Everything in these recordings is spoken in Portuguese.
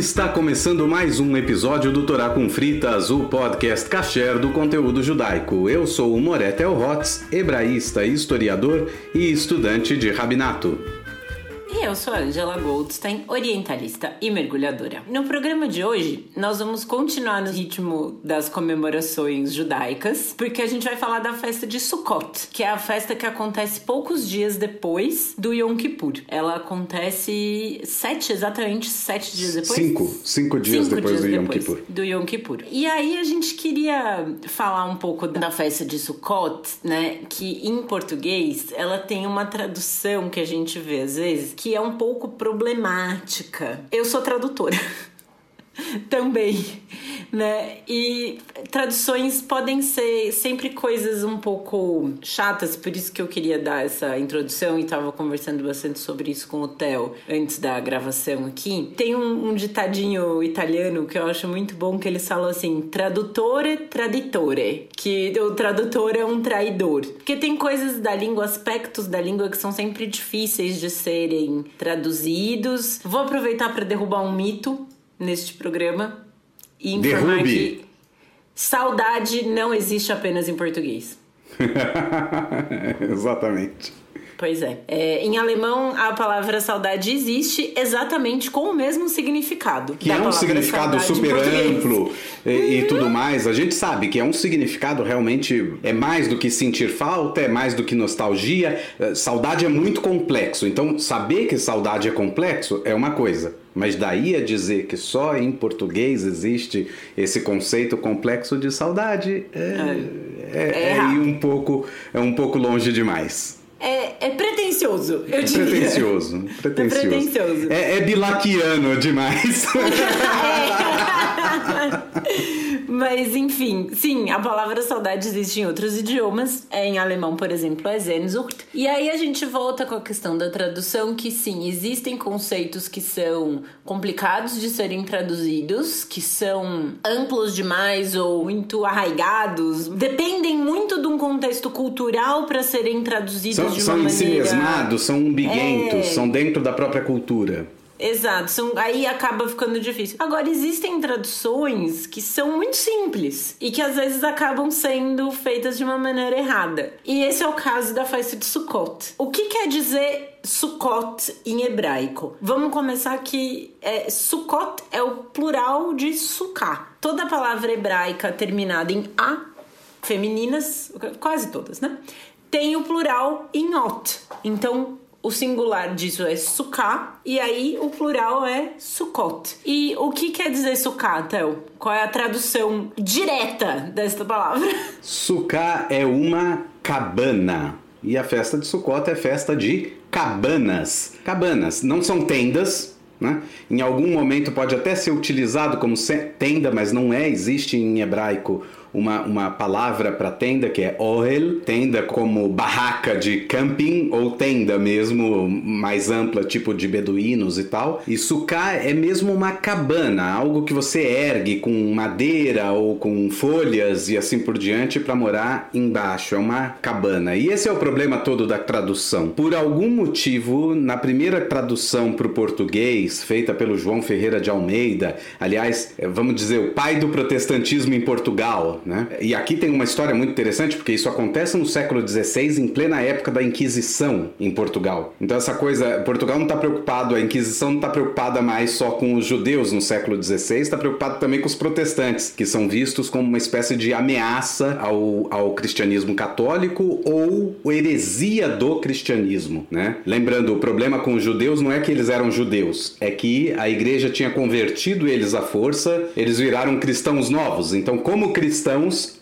está começando mais um episódio do Torá com Fritas, o podcast kasher do conteúdo judaico. Eu sou o Moret Elhotz, hebraísta, historiador e estudante de rabinato. Eu sou a Angela Goldstein, orientalista e mergulhadora. No programa de hoje, nós vamos continuar no ritmo das comemorações judaicas, porque a gente vai falar da festa de Sukkot, que é a festa que acontece poucos dias depois do Yom Kippur. Ela acontece sete, exatamente sete dias depois? Cinco, cinco dias Cinco depois dias do Yom depois Kippur. do Yom Kippur. E aí a gente queria falar um pouco da festa de Sukkot, né? Que em português ela tem uma tradução que a gente vê às vezes que é um pouco problemática. Eu sou tradutora. Também, né? E traduções podem ser sempre coisas um pouco chatas, por isso que eu queria dar essa introdução e estava conversando bastante sobre isso com o Theo antes da gravação aqui. Tem um, um ditadinho italiano que eu acho muito bom que eles falam assim: tradutore traditore, que o tradutor é um traidor. Porque tem coisas da língua, aspectos da língua que são sempre difíceis de serem traduzidos. Vou aproveitar para derrubar um mito neste programa e informar Derrube. que saudade não existe apenas em português. Exatamente. Pois é. É, Em alemão, a palavra saudade existe exatamente com o mesmo significado. Que é um significado super amplo e, e tudo mais. A gente sabe que é um significado realmente é mais do que sentir falta, é mais do que nostalgia. Eh, Saudade é muito complexo. Então, saber que saudade é complexo é uma coisa. Mas daí a dizer que só em português existe esse conceito complexo de saudade é, é, É é ir um pouco é um pouco longe demais. É, é pretencioso, eu É diria. pretencioso, pretencioso. pretencioso. É, é bilaquiano demais. Mas enfim, sim, a palavra saudade existe em outros idiomas. É, em alemão, por exemplo, é Sehnsucht. E aí a gente volta com a questão da tradução, que sim, existem conceitos que são complicados de serem traduzidos, que são amplos demais ou muito arraigados, dependem muito de um contexto cultural para serem traduzidos São, de são uma em si maneira. mesmados, são umbiguentos, É. são dentro da própria cultura. Exato, são, aí acaba ficando difícil. Agora, existem traduções que são muito simples e que às vezes acabam sendo feitas de uma maneira errada. E esse é o caso da festa de Sukkot. O que quer dizer Sukkot em hebraico? Vamos começar que é, Sukkot é o plural de Sukkah. Toda palavra hebraica terminada em A, femininas, quase todas, né? Tem o plural em ot. Então, o singular disso é sukkah e aí o plural é sukkot. E o que quer dizer sukkah, Theo? Qual é a tradução direta desta palavra? Sukkah é uma cabana. E a festa de Sukkot é festa de cabanas. Cabanas não são tendas, né? Em algum momento pode até ser utilizado como tenda, mas não é. Existe em hebraico uma, uma palavra para tenda que é ohel, tenda como barraca de camping ou tenda mesmo mais ampla, tipo de beduínos e tal. E sukkah é mesmo uma cabana, algo que você ergue com madeira ou com folhas e assim por diante para morar embaixo. É uma cabana. E esse é o problema todo da tradução. Por algum motivo, na primeira tradução para o português, feita pelo João Ferreira de Almeida, aliás, vamos dizer, o pai do protestantismo em Portugal, né? E aqui tem uma história muito interessante, porque isso acontece no século XVI, em plena época da Inquisição em Portugal. Então essa coisa, Portugal não está preocupado, a Inquisição não está preocupada mais só com os judeus no século XVI, está preocupado também com os protestantes, que são vistos como uma espécie de ameaça ao, ao cristianismo católico ou heresia do cristianismo, né? Lembrando, o problema com os judeus não é que eles eram judeus, é que a igreja tinha convertido eles à força, eles viraram cristãos novos. Então, como cristãos,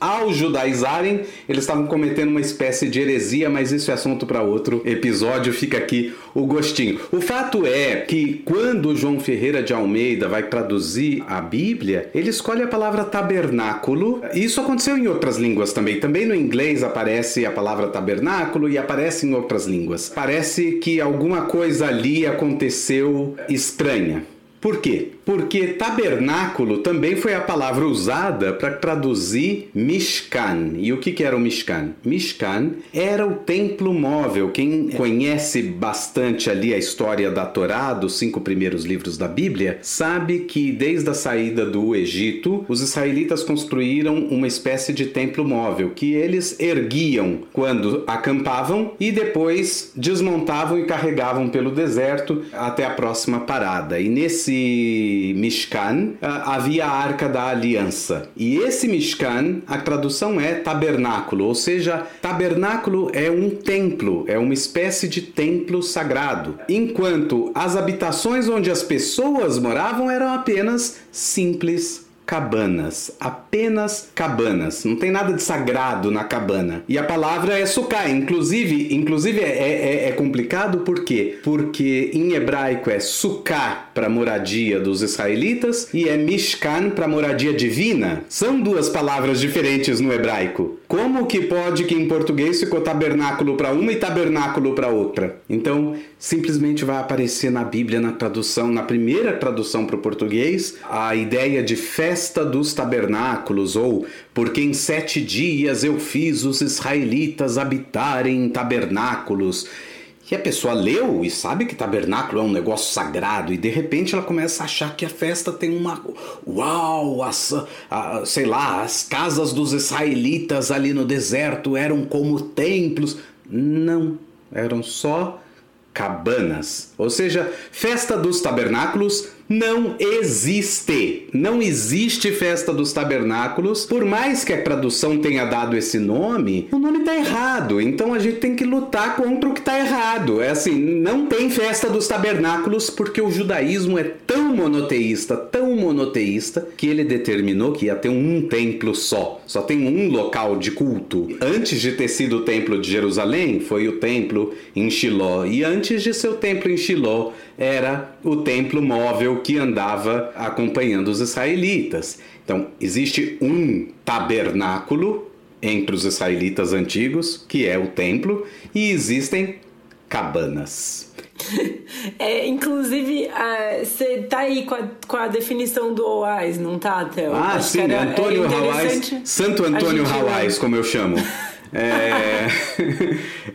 ao judaizarem, eles estavam cometendo uma espécie de heresia, mas isso é assunto para outro episódio, fica aqui o gostinho. O fato é que quando João Ferreira de Almeida vai traduzir a Bíblia, ele escolhe a palavra tabernáculo. Isso aconteceu em outras línguas também. Também no inglês aparece a palavra tabernáculo e aparece em outras línguas. Parece que alguma coisa ali aconteceu estranha. Por quê? Porque tabernáculo também foi a palavra usada para traduzir Mishkan. E o que, que era o Mishkan? Mishkan era o templo móvel. Quem conhece bastante ali a história da Torá, dos cinco primeiros livros da Bíblia, sabe que desde a saída do Egito, os israelitas construíram uma espécie de templo móvel que eles erguiam quando acampavam e depois desmontavam e carregavam pelo deserto até a próxima parada. E nesse Mishkan ah, havia a Arca da Aliança. E esse Mishkan, a tradução é tabernáculo, ou seja, tabernáculo é um templo, é uma espécie de templo sagrado. Enquanto as habitações onde as pessoas moravam eram apenas simples cabanas, apenas cabanas. Não tem nada de sagrado na cabana. E a palavra é suká. Inclusive, inclusive é, é, é complicado por quê? Porque em hebraico é suká para moradia dos israelitas e é mishkan para moradia divina. São duas palavras diferentes no hebraico. Como que pode que em português ficou tabernáculo para uma e tabernáculo para outra? Então, simplesmente vai aparecer na Bíblia, na tradução, na primeira tradução para o português, a ideia de festa dos tabernáculos, ou porque em sete dias eu fiz os israelitas habitarem em tabernáculos. E a pessoa leu e sabe que tabernáculo é um negócio sagrado, e de repente ela começa a achar que a festa tem uma. Uau! As, a, sei lá, as casas dos israelitas ali no deserto eram como templos. Não, eram só cabanas. Ou seja, festa dos tabernáculos não existe. Não existe festa dos tabernáculos. Por mais que a tradução tenha dado esse nome, o nome está errado. Então a gente tem que lutar contra o que está errado. É assim, não tem festa dos tabernáculos porque o judaísmo é tão monoteísta, tão monoteísta, que ele determinou que ia ter um templo só. Só tem um local de culto. Antes de ter sido o templo de Jerusalém, foi o templo em Shiló. E antes de ser o templo em Shiló, era o templo móvel que andava acompanhando os israelitas. Então, existe um tabernáculo entre os israelitas antigos, que é o templo, e existem cabanas. É, inclusive, você uh, tá aí com a, com a definição do OAS, não tá, Théo? Ah, Acho sim, Antônio é Hawais, Santo Antônio Hawais, como eu chamo. É,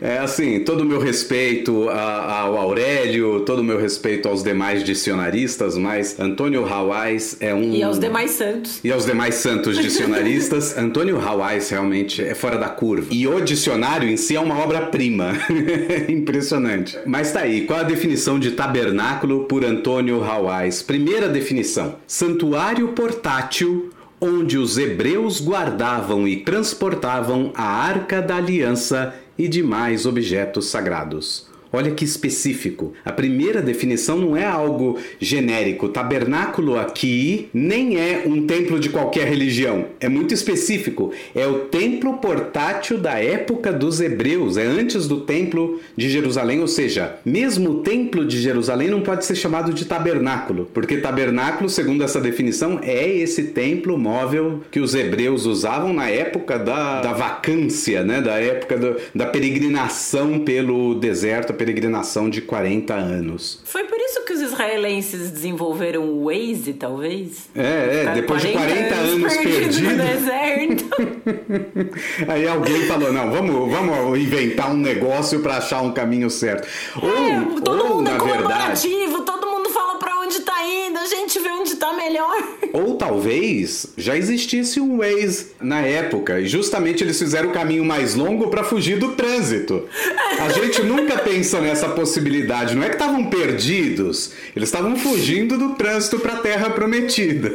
é assim, todo o meu respeito ao Aurélio, todo o meu respeito aos demais dicionaristas, mas Antônio Hawais é um. E aos demais santos. E aos demais santos dicionaristas, Antônio Hawais realmente é fora da curva. E o dicionário em si é uma obra-prima. Impressionante. Mas tá aí, qual a definição de tabernáculo por Antônio Hawais? Primeira definição: santuário portátil onde os hebreus guardavam e transportavam a arca da aliança e demais objetos sagrados. Olha que específico. A primeira definição não é algo genérico. Tabernáculo aqui nem é um templo de qualquer religião. É muito específico. É o templo portátil da época dos hebreus. É antes do templo de Jerusalém. Ou seja, mesmo o templo de Jerusalém não pode ser chamado de tabernáculo. Porque tabernáculo, segundo essa definição, é esse templo móvel que os hebreus usavam na época da, da vacância, né? da época do, da peregrinação pelo deserto peregrinação de 40 anos. Foi por isso que os israelenses desenvolveram o Waze, talvez? É, é depois 40 de 40 anos, anos perdidos. No deserto. Aí alguém falou: não, vamos, vamos inventar um negócio para achar um caminho certo. É, ou, todo ou, mundo na é colaborativo, verdade, todo a gente vê onde tá melhor. Ou talvez já existisse um Waze na época e justamente eles fizeram o caminho mais longo para fugir do trânsito. A gente nunca pensa nessa possibilidade. Não é que estavam perdidos, eles estavam fugindo do trânsito para a Terra Prometida.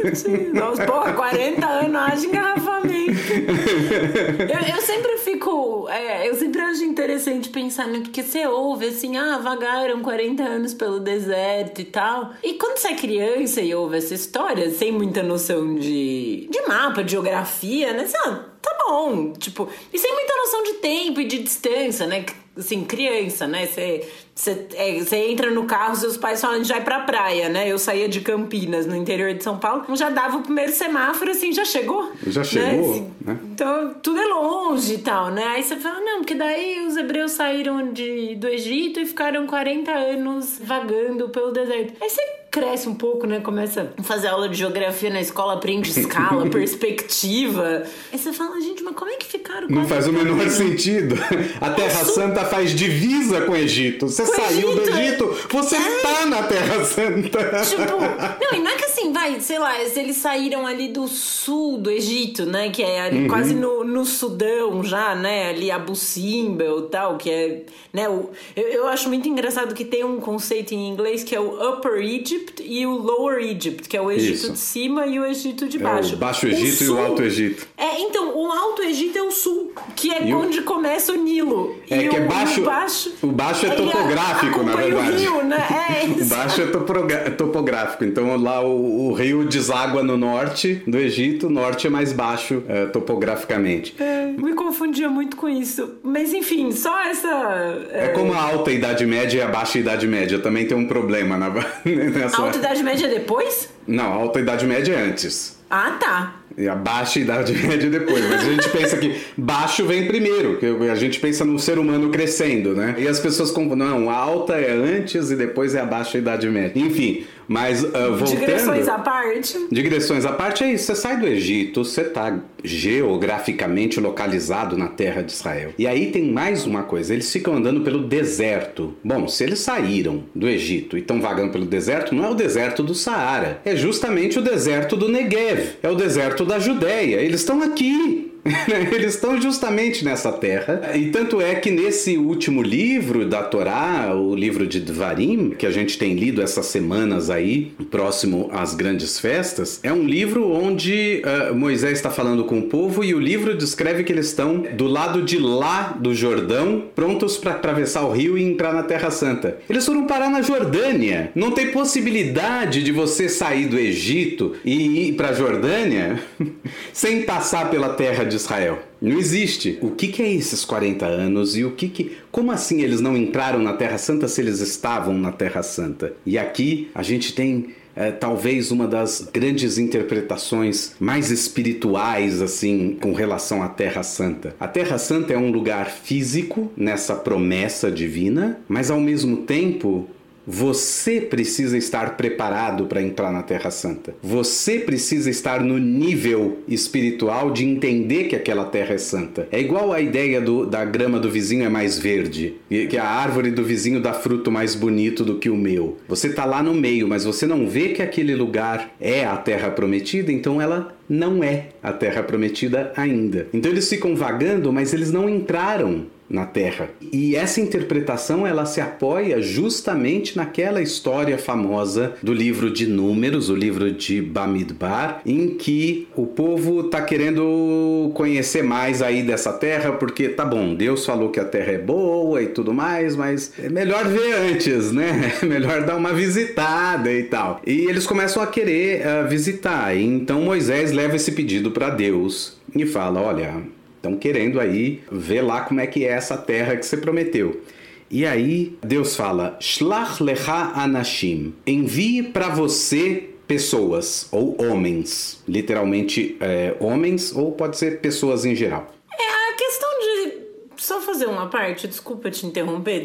Nossa, porra, 40 anos, haja engarrafamento. Eu, eu sempre fico. É, eu sempre acho interessante pensar, né? Porque você ouve assim, ah, vagaram 40 anos pelo deserto e tal. E quando você é criança e ouve essa história, sem muita noção de, de mapa, de geografia, né? Você, ah, tá bom. Tipo, e sem muita noção de tempo e de distância, né? Assim, criança, né? Você você é, entra no carro, seus pais falam já ir pra praia, né? Eu saía de Campinas, no interior de São Paulo, já dava o primeiro semáforo, assim, já chegou. Já chegou, né? Assim, né? Então, tudo é longe e tal, né? Aí você fala, não, porque daí os hebreus saíram de, do Egito e ficaram 40 anos vagando pelo deserto. Aí você cresce um pouco, né? Começa a fazer aula de geografia na escola, aprende escala, perspectiva. Aí você fala, gente, mas como é que ficaram? Não faz o menor sentido. A Terra Isso... Santa faz divisa com o Egito. Você com saiu Egito, do Egito, você é... tá na Terra Santa. Tipo, não, e não é que assim, vai, sei lá, eles saíram ali do sul do Egito, né? Que é ali uhum. quase no, no Sudão já, né? Ali Abu Simbel e tal, que é, né? O, eu, eu acho muito engraçado que tem um conceito em inglês que é o Upper Egypt e o Lower Egypt, que é o Egito Isso. de cima e o Egito de baixo. É o Baixo Egito sul, e o Alto Egito. É, então, o Alto Egito é o sul, que é e onde o... começa o Nilo. É e que o, é baixo, o baixo. O baixo é topográfico, na verdade. O rio, né? É, o baixo é topográfico. Então lá o, o, rio deságua no norte do Egito, o norte é mais baixo é, topograficamente. É, me confundia muito com isso. Mas enfim, só essa. É, é como a alta Idade Média e a baixa Idade Média. Também tem um problema na, A alta Idade Média é depois? Não, a alta Idade Média é antes. Ah, tá. E a baixa idade média depois. Mas a gente pensa que baixo vem primeiro, que a gente pensa no ser humano crescendo, né? E as pessoas confundem, não, a alta é antes e depois é a baixa idade média. Enfim, mas uh, voltando... Digressões à parte. Digressões à parte é isso. Você sai do Egito, você está geograficamente localizado na terra de Israel. E aí tem mais uma coisa. Eles ficam andando pelo deserto. Bom, se eles saíram do Egito e estão vagando pelo deserto, não é o deserto do Saara. É justamente o deserto do Negev. É o deserto da Judéia. Eles estão aqui. Eles estão justamente nessa terra. E tanto é que nesse último livro da Torá, o livro de Dvarim, que a gente tem lido essas semanas aí, próximo às grandes festas, é um livro onde uh, Moisés está falando com o povo e o livro descreve que eles estão do lado de lá do Jordão, prontos para atravessar o rio e entrar na Terra Santa. Eles foram parar na Jordânia. Não tem possibilidade de você sair do Egito e ir para a Jordânia sem passar pela terra de Israel. Não existe. O que, que é esses 40 anos e o que que. Como assim eles não entraram na Terra Santa se eles estavam na Terra Santa? E aqui a gente tem é, talvez uma das grandes interpretações mais espirituais assim com relação à Terra Santa. A Terra Santa é um lugar físico nessa promessa divina, mas ao mesmo tempo você precisa estar preparado para entrar na Terra Santa. Você precisa estar no nível espiritual de entender que aquela terra é santa. É igual a ideia do, da grama do vizinho é mais verde, que a árvore do vizinho dá fruto mais bonito do que o meu. Você está lá no meio, mas você não vê que aquele lugar é a terra prometida, então ela não é a terra prometida ainda. Então eles ficam vagando, mas eles não entraram na Terra. E essa interpretação ela se apoia justamente naquela história famosa do livro de Números, o livro de Bamidbar, em que o povo está querendo conhecer mais aí dessa terra, porque tá bom, Deus falou que a terra é boa e tudo mais, mas é melhor ver antes, né? É melhor dar uma visitada e tal. E eles começam a querer uh, visitar. E então Moisés leva esse pedido para Deus e fala: olha Estão querendo aí ver lá como é que é essa terra que você prometeu. E aí Deus fala: Shlach lecha anashim. Envie para você pessoas ou homens, literalmente é, homens ou pode ser pessoas em geral. É a questão de só fazer uma parte, desculpa te interromper,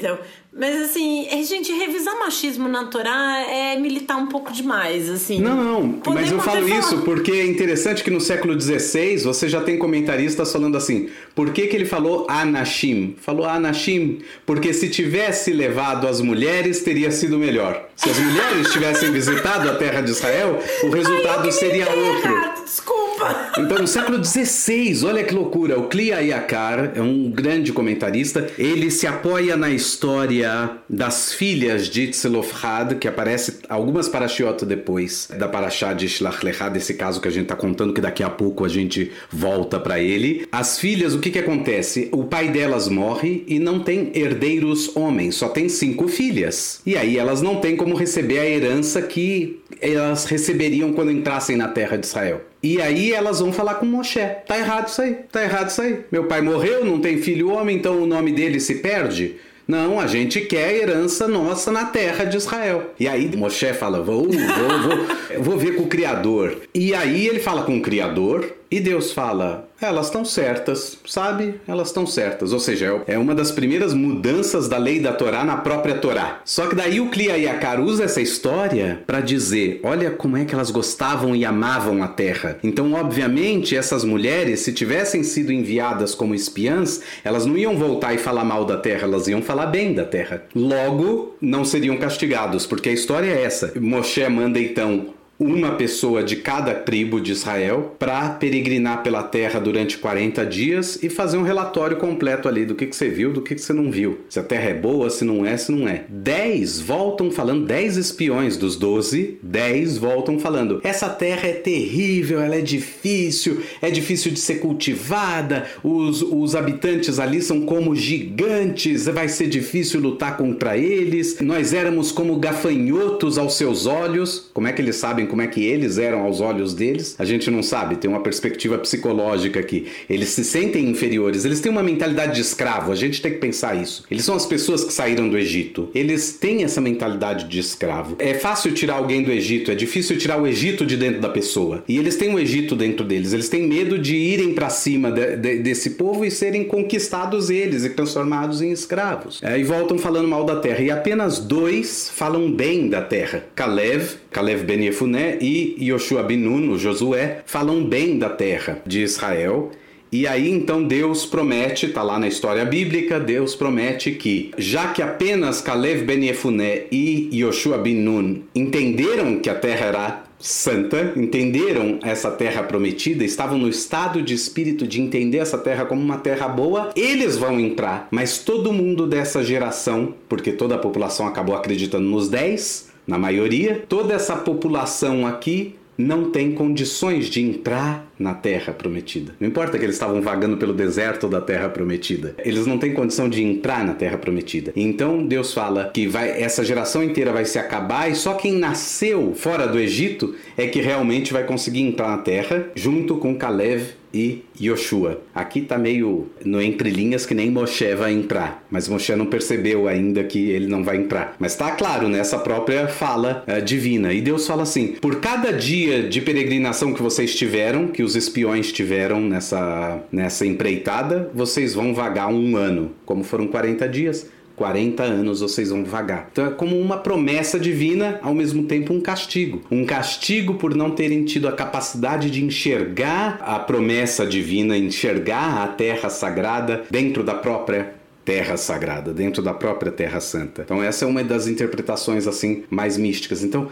mas assim, a gente revisar machismo na Torá é militar um pouco demais, assim. Não, não, mas eu falo isso falar... porque é interessante que no século XVI você já tem comentaristas falando assim, por que, que ele falou Anashim? Falou Anashim porque se tivesse levado as mulheres teria sido melhor. Se as mulheres tivessem visitado a terra de Israel, o resultado Ai, seria outro. Errado, desculpa. Então, no século XVI, olha que loucura, o Kli Ayakar é um grande comentarista, ele se apoia na história das filhas de Tzelofhad, que aparece algumas parashiotas depois da parashá de Shlach Lechá, desse caso que a gente está contando, que daqui a pouco a gente volta para ele. As filhas, o que que acontece? O pai delas morre e não tem herdeiros homens, só tem cinco filhas. E aí elas não têm como receber a herança que elas receberiam quando entrassem na terra de Israel. E aí elas vão falar com Moshe. Tá errado isso aí, tá errado isso aí. Meu pai morreu, não tem filho homem, então o nome dele se perde. Não, a gente quer a herança nossa na terra de Israel. E aí Moshe fala: vou, vou, vou, vou ver com o Criador. E aí ele fala com o Criador e Deus fala: elas estão certas, sabe? Elas estão certas. Ou seja, é uma das primeiras mudanças da lei da Torá na própria Torá. Só que daí o Klia Yakar usa essa história para dizer: olha como é que elas gostavam e amavam a terra. Então, obviamente, essas mulheres, se tivessem sido enviadas como espiãs, elas não iam voltar e falar mal da terra, elas iam falar bem da terra. Logo, não seriam castigados, porque a história é essa. Moshe manda então uma pessoa de cada tribo de Israel para peregrinar pela terra durante 40 dias e fazer um relatório completo ali do que, que você viu, do que, que você não viu. Se a terra é boa, se não é, se não é. 10 voltam falando, 10 espiões dos 12, 10 voltam falando: essa terra é terrível, ela é difícil, é difícil de ser cultivada, os, os habitantes ali são como gigantes, vai ser difícil lutar contra eles, nós éramos como gafanhotos aos seus olhos. Como é que eles sabem? Sabem como é que eles eram aos olhos deles, a gente não sabe, tem uma perspectiva psicológica aqui. Eles se sentem inferiores, eles têm uma mentalidade de escravo, a gente tem que pensar isso. Eles são as pessoas que saíram do Egito. Eles têm essa mentalidade de escravo. É fácil tirar alguém do Egito, é difícil tirar o Egito de dentro da pessoa. E eles têm o Egito dentro deles, eles têm medo de irem para cima de, de, desse povo e serem conquistados eles e transformados em escravos. É, e voltam falando mal da terra. E apenas dois falam bem da terra: Caleb, Caleb Ben Jefuné e Yoshua Binun, o Josué, falam bem da terra de Israel. E aí então Deus promete, tá lá na história bíblica, Deus promete que, já que apenas Caleb Ben Yefuné e Yoshua bin Nun entenderam que a terra era santa, entenderam essa terra prometida, estavam no estado de espírito de entender essa terra como uma terra boa, eles vão entrar. Mas todo mundo dessa geração, porque toda a população acabou acreditando nos 10, na maioria, toda essa população aqui não tem condições de entrar na terra prometida. Não importa que eles estavam vagando pelo deserto da terra prometida. Eles não têm condição de entrar na terra prometida. Então Deus fala que vai essa geração inteira vai se acabar e só quem nasceu fora do Egito é que realmente vai conseguir entrar na terra junto com Caleb e Yoshua. Aqui tá meio no entre linhas que nem Moshe vai entrar, mas Moshe não percebeu ainda que ele não vai entrar. Mas tá claro nessa própria fala uh, divina. E Deus fala assim: por cada dia de peregrinação que vocês tiveram, que os espiões tiveram nessa, nessa empreitada, vocês vão vagar um ano. Como foram 40 dias, 40 anos vocês vão vagar. Então é como uma promessa divina, ao mesmo tempo um castigo. Um castigo por não terem tido a capacidade de enxergar a promessa divina, enxergar a terra sagrada dentro da própria terra sagrada, dentro da própria terra santa. Então essa é uma das interpretações assim mais místicas. Então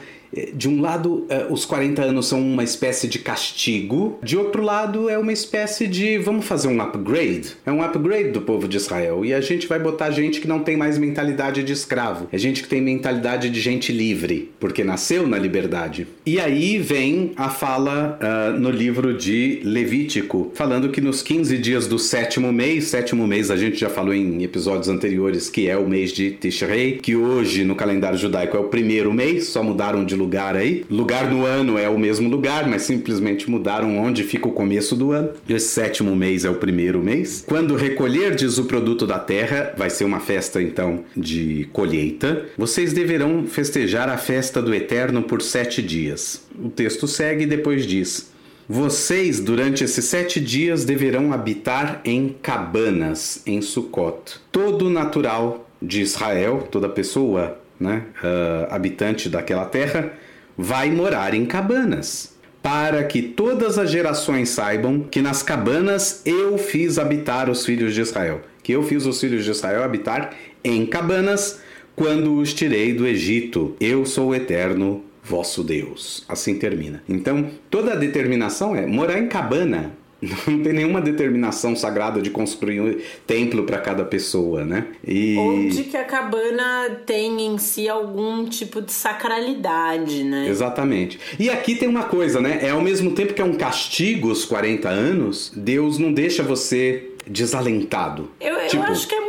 de um lado, é, os 40 anos são uma espécie de castigo, de outro lado, é uma espécie de vamos fazer um upgrade. É um upgrade do povo de Israel. E a gente vai botar gente que não tem mais mentalidade de escravo, é gente que tem mentalidade de gente livre, porque nasceu na liberdade. E aí vem a fala uh, no livro de Levítico, falando que nos 15 dias do sétimo mês, sétimo mês a gente já falou em episódios anteriores que é o mês de Tishrei, que hoje no calendário judaico é o primeiro mês, só mudaram de lugar aí. Lugar no ano é o mesmo lugar, mas simplesmente mudaram onde fica o começo do ano. E esse sétimo mês é o primeiro mês. Quando recolherdes o produto da terra, vai ser uma festa então de colheita. Vocês deverão festejar a festa do Eterno por sete dias. O texto segue e depois diz: vocês, durante esses sete dias, deverão habitar em cabanas, em Sucot. Todo natural de Israel, toda pessoa né, uh, habitante daquela terra, vai morar em cabanas, para que todas as gerações saibam que nas cabanas eu fiz habitar os filhos de Israel, que eu fiz os filhos de Israel habitar em cabanas quando os tirei do Egito. Eu sou o eterno vosso Deus. Assim termina. Então, toda a determinação é morar em cabana, não tem nenhuma determinação sagrada de construir um templo para cada pessoa, né? E... Ou de que a cabana tem em si algum tipo de sacralidade, né? Exatamente. E aqui tem uma coisa, né? É ao mesmo tempo que é um castigo os 40 anos, Deus não deixa você desalentado. Eu, tipo... eu acho que é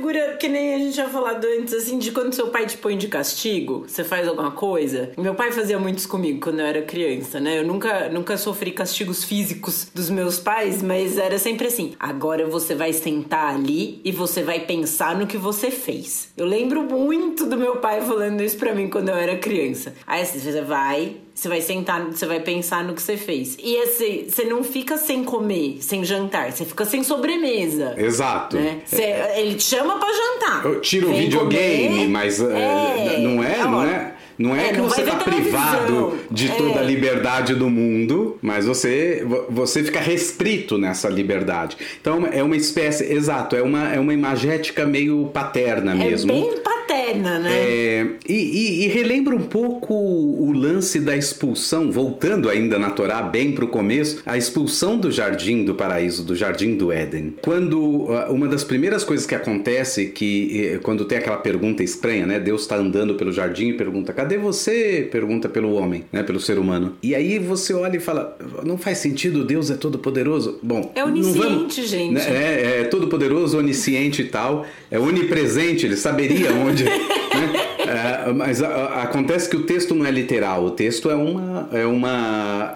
figura que nem a gente tinha falado antes, assim, de quando seu pai te põe de castigo, você faz alguma coisa. Meu pai fazia muitos comigo quando eu era criança, né? Eu nunca, nunca sofri castigos físicos dos meus pais, mas era sempre assim: agora você vai sentar ali e você vai pensar no que você fez. Eu lembro muito do meu pai falando isso pra mim quando eu era criança. Aí você vai, você vai sentar, você vai pensar no que você fez. E assim, você não fica sem comer, sem jantar, você fica sem sobremesa. Exato. Né? Você, ele te chama pra jantar. Eu tiro o videogame, comer. mas é, não é, não é. Não é, é que não você está privado de é. toda a liberdade do mundo, mas você, você fica restrito nessa liberdade. Então é uma espécie, exato, é uma, é uma imagética meio paterna mesmo. É bem paterna, né? É, e, e, e, relembra um pouco o lance da expulsão, voltando ainda na Torá, bem para o começo, a expulsão do jardim do paraíso, do jardim do Éden. Quando uma das primeiras coisas que acontece, que quando tem aquela pergunta estranha, né? Deus está andando pelo jardim e pergunta: cadê você? Pergunta pelo homem, né? Pelo ser humano. E aí você olha e fala: não faz sentido, Deus é todo poderoso. Bom, é onisciente, vamos, gente. Né, é, é todo poderoso, onisciente e tal. É onipresente, ele saberia onde. né? É, mas a, a, acontece que o texto não é literal, o texto é uma, é uma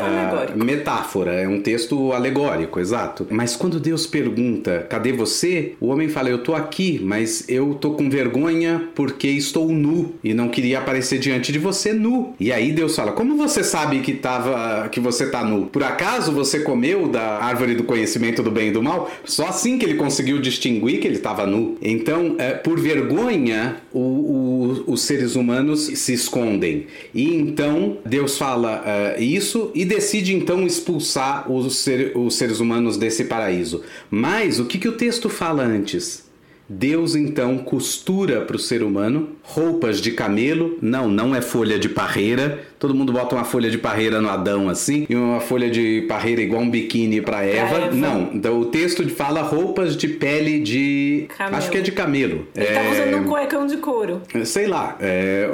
uh, metáfora, é um texto alegórico, exato. Mas quando Deus pergunta, cadê você? O homem fala, eu tô aqui, mas eu tô com vergonha porque estou nu e não queria aparecer diante de você nu. E aí Deus fala, como você sabe que, tava, que você tá nu? Por acaso você comeu da árvore do conhecimento do bem e do mal? Só assim que ele conseguiu distinguir que ele estava nu. Então, é, por vergonha, o, o, os seres humanos se escondem. E então Deus fala uh, isso e decide então expulsar os, ser, os seres humanos desse paraíso. Mas o que, que o texto fala antes? Deus então costura para o ser humano roupas de camelo. Não, não é folha de parreira. Todo mundo bota uma folha de parreira no Adão assim e uma folha de parreira igual um biquíni para Eva. Eva. Não, então o texto fala roupas de pele de camelo. acho que é de camelo. Ele tá é... tá usando um cuecão de couro. Sei lá. É...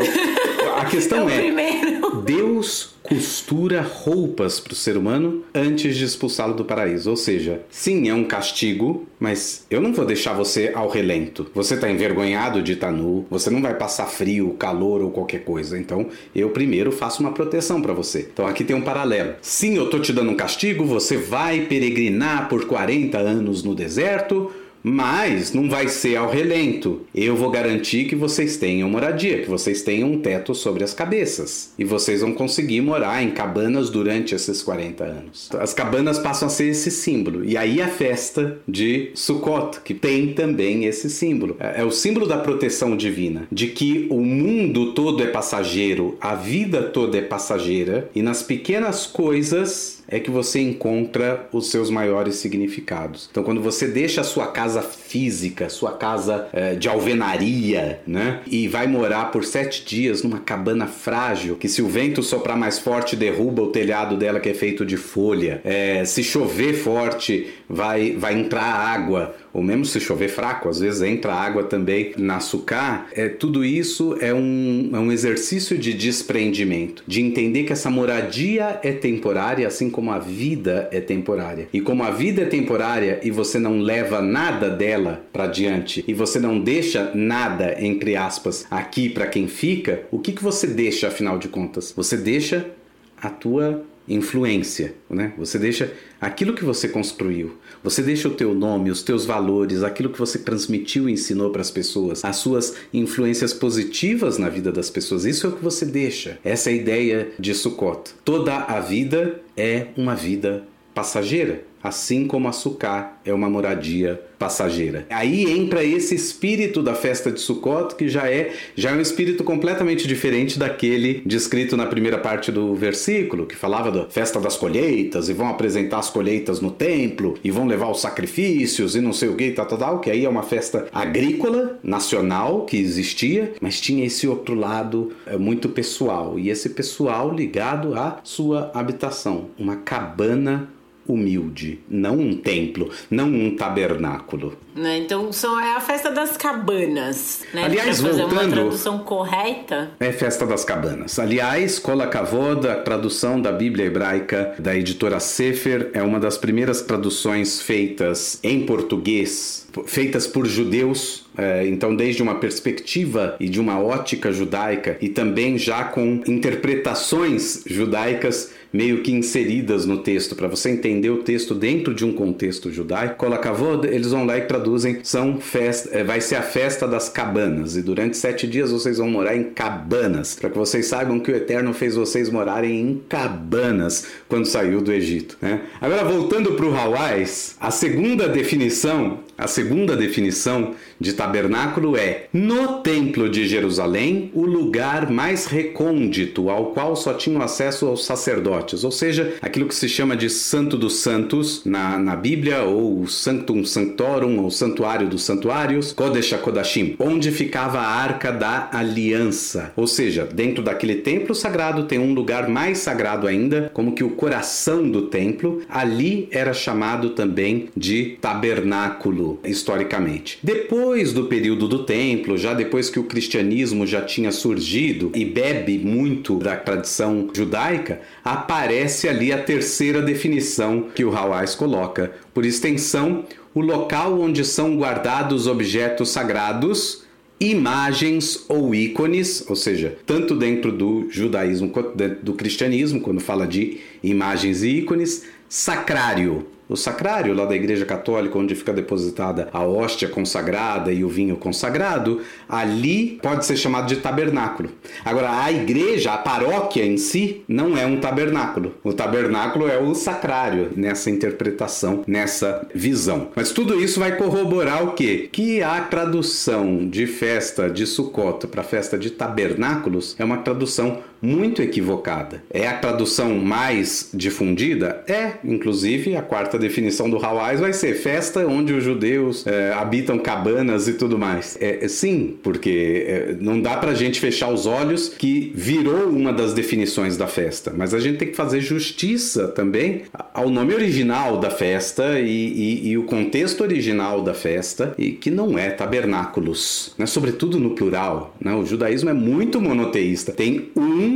A questão é, é Deus costura roupas para o ser humano antes de expulsá-lo do paraíso. Ou seja, sim, é um castigo, mas eu não vou deixar você ao relento. Você está envergonhado de estar nu, você não vai passar frio, calor ou qualquer coisa. Então, eu primeiro faço uma proteção para você. Então, aqui tem um paralelo. Sim, eu tô te dando um castigo, você vai peregrinar por 40 anos no deserto mas não vai ser ao relento. Eu vou garantir que vocês tenham moradia, que vocês tenham um teto sobre as cabeças. E vocês vão conseguir morar em cabanas durante esses 40 anos. As cabanas passam a ser esse símbolo. E aí a festa de Sukkot, que tem também esse símbolo. É, é o símbolo da proteção divina, de que o mundo todo é passageiro, a vida toda é passageira, e nas pequenas coisas é que você encontra os seus maiores significados. Então, quando você deixa a sua casa física, sua casa é, de alvenaria, né, e vai morar por sete dias numa cabana frágil, que se o vento soprar mais forte derruba o telhado dela que é feito de folha, é, se chover forte vai vai entrar água ou mesmo se chover fraco, às vezes entra água também na açúcar, é, tudo isso é um, é um exercício de desprendimento, de entender que essa moradia é temporária, assim como a vida é temporária. E como a vida é temporária e você não leva nada dela para diante, e você não deixa nada, entre aspas, aqui para quem fica, o que, que você deixa afinal de contas? Você deixa a tua influência, né? Você deixa aquilo que você construiu, você deixa o teu nome, os teus valores, aquilo que você transmitiu e ensinou para as pessoas, as suas influências positivas na vida das pessoas. Isso é o que você deixa. Essa é a ideia de Sukkot. Toda a vida é uma vida passageira assim como açúcar é uma moradia passageira. Aí entra esse espírito da festa de Sukkot, que já é já é um espírito completamente diferente daquele descrito na primeira parte do versículo, que falava da festa das colheitas e vão apresentar as colheitas no templo e vão levar os sacrifícios e não sei o que, tal, tal, tal, que aí é uma festa agrícola nacional que existia, mas tinha esse outro lado é, muito pessoal e esse pessoal ligado à sua habitação, uma cabana humilde, não um templo, não um tabernáculo. Né? Então são, é a festa das cabanas. Né? Aliás, pra fazer voltando, uma tradução correta. É festa das cabanas. Aliás, Kola Kavod, a tradução da Bíblia hebraica da editora Sefer, é uma das primeiras traduções feitas em português, feitas por judeus é, então desde uma perspectiva e de uma ótica judaica e também já com interpretações judaicas meio que inseridas no texto, para você entender o texto dentro de um contexto judaico. Kolakavod, eles vão lá e traduzem, são festa, é, vai ser a festa das cabanas, e durante sete dias vocês vão morar em cabanas, para que vocês saibam que o Eterno fez vocês morarem em cabanas quando saiu do Egito. Né? Agora, voltando para o Hawaii, a segunda definição a segunda definição de tabernáculo é: no Templo de Jerusalém, o lugar mais recôndito ao qual só tinham acesso os sacerdotes, ou seja, aquilo que se chama de Santo dos Santos na, na Bíblia, ou Sanctum Sanctorum, ou Santuário dos Santuários, Kodesh Kodashim, onde ficava a Arca da Aliança. Ou seja, dentro daquele templo sagrado tem um lugar mais sagrado ainda, como que o coração do templo, ali era chamado também de tabernáculo historicamente. Depois do período do templo, já depois que o cristianismo já tinha surgido e bebe muito da tradição judaica, aparece ali a terceira definição que o Hawais coloca. Por extensão, o local onde são guardados objetos sagrados imagens ou ícones, ou seja, tanto dentro do judaísmo quanto dentro do cristianismo, quando fala de imagens e ícones, sacrário, o sacrário lá da Igreja Católica, onde fica depositada a hóstia consagrada e o vinho consagrado, ali pode ser chamado de tabernáculo. Agora, a igreja, a paróquia em si, não é um tabernáculo. O tabernáculo é o sacrário nessa interpretação, nessa visão. Mas tudo isso vai corroborar o quê? Que a tradução de festa de Sukkot para festa de tabernáculos é uma tradução muito equivocada. É a tradução mais difundida? É, inclusive a quarta definição do Hawaii vai ser festa onde os judeus é, habitam cabanas e tudo mais. É, sim, porque é, não dá pra gente fechar os olhos que virou uma das definições da festa, mas a gente tem que fazer justiça também ao nome original da festa e, e, e o contexto original da festa, e que não é tabernáculos, né? sobretudo no plural. Né? O judaísmo é muito monoteísta, tem um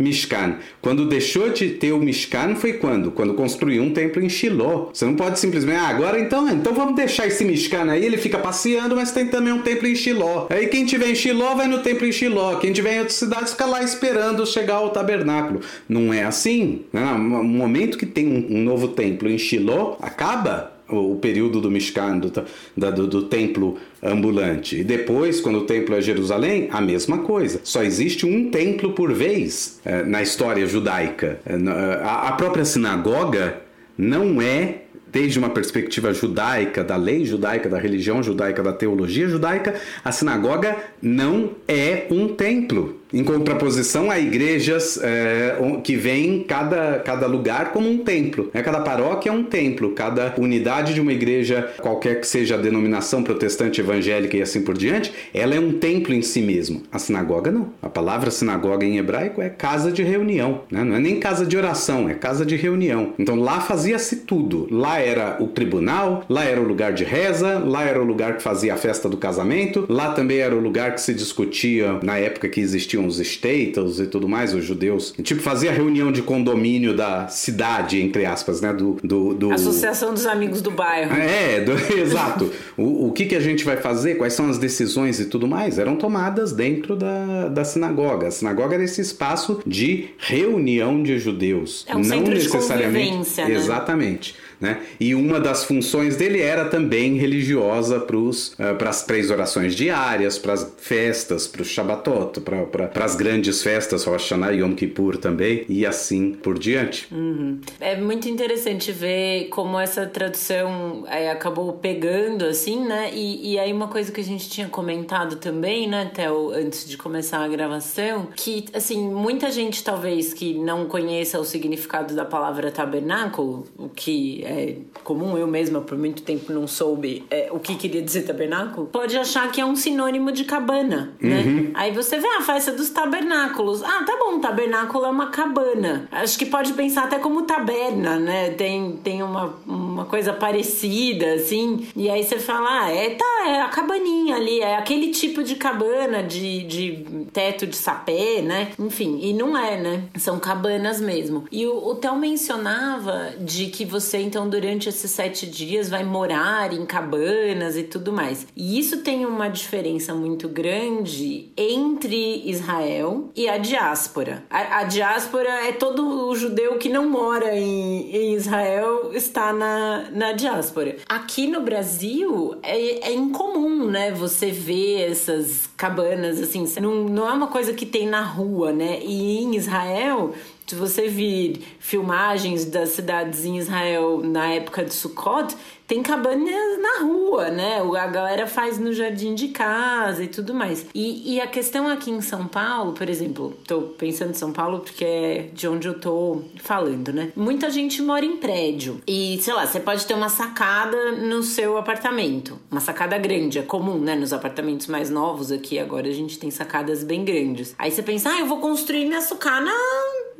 Mishkan. Quando deixou de ter o Mishkan foi quando? Quando construiu um templo em Shiloh. Você não pode simplesmente, ah, agora então, então vamos deixar esse Mishkan aí, ele fica passeando, mas tem também um templo em Shiloh. Aí quem tiver em Shiloh vai no templo em Shiloh, quem tiver em outras cidades fica lá esperando chegar ao tabernáculo. Não é assim. Né? No momento que tem um novo templo em Shiloh, acaba o período do Mishkan, do, do, do, templo ambulante. E depois, quando o templo é Jerusalém, a mesma coisa. Só existe um templo por vez é, na história judaica. É, a, a própria sinagoga não é desde uma perspectiva judaica, da lei judaica, da religião judaica, da teologia judaica, a sinagoga não é um templo em contraposição a igrejas é, que veem cada, cada lugar como um templo. Né? Cada paróquia é um templo, cada unidade de uma igreja, qualquer que seja a denominação protestante, evangélica e assim por diante, ela é um templo em si mesmo. A sinagoga não. A palavra sinagoga em hebraico é casa de reunião, né? não é nem casa de oração, é casa de reunião. Então lá fazia-se tudo. Lá era o tribunal, lá era o lugar de reza, lá era o lugar que fazia a festa do casamento, lá também era o lugar que se discutia na época que existia os status e tudo mais, os judeus. Tipo, fazia reunião de condomínio da cidade, entre aspas, né? Do, do, do... Associação dos Amigos do Bairro. É, do... exato. o, o que, que a gente vai fazer, quais são as decisões e tudo mais, eram tomadas dentro da, da sinagoga. A sinagoga era esse espaço de reunião de judeus. É um não centro necessariamente. Né? Exatamente. Né? E uma das funções dele era também religiosa para uh, as três orações diárias, para as festas, para o Shabbatot, para as grandes festas, Rosh Hashanah e Yom Kippur também, e assim por diante. Uhum. É muito interessante ver como essa tradução é, acabou pegando, assim, né? E, e aí uma coisa que a gente tinha comentado também, né, Theo, antes de começar a gravação, que, assim, muita gente talvez que não conheça o significado da palavra tabernáculo, o que é comum, eu mesma por muito tempo não soube é, o que queria dizer tabernáculo, pode achar que é um sinônimo de cabana, né? Uhum. Aí você vê a festa dos tabernáculos. Ah, tá bom, tabernáculo é uma cabana. Acho que pode pensar até como taberna, né? Tem, tem uma, uma coisa parecida, assim. E aí você fala, ah, é, tá, é a cabaninha ali, é aquele tipo de cabana de, de teto de sapé, né? Enfim, e não é, né? São cabanas mesmo. E o, o Theo mencionava de que você, então, durante esses sete dias vai morar em cabanas e tudo mais. E isso tem uma diferença muito grande entre Israel e a diáspora. A, a diáspora é todo o judeu que não mora em, em Israel está na, na diáspora. Aqui no Brasil é, é incomum, né? Você ver essas cabanas assim, não, não é uma coisa que tem na rua, né? E em Israel se você vir filmagens das cidades em Israel na época de Sukkot, tem cabanas na rua, né? A galera faz no jardim de casa e tudo mais. E, e a questão aqui em São Paulo, por exemplo, tô pensando em São Paulo porque é de onde eu tô falando, né? Muita gente mora em prédio. E, sei lá, você pode ter uma sacada no seu apartamento. Uma sacada grande, é comum, né? Nos apartamentos mais novos aqui, agora a gente tem sacadas bem grandes. Aí você pensa, ah, eu vou construir minha sucana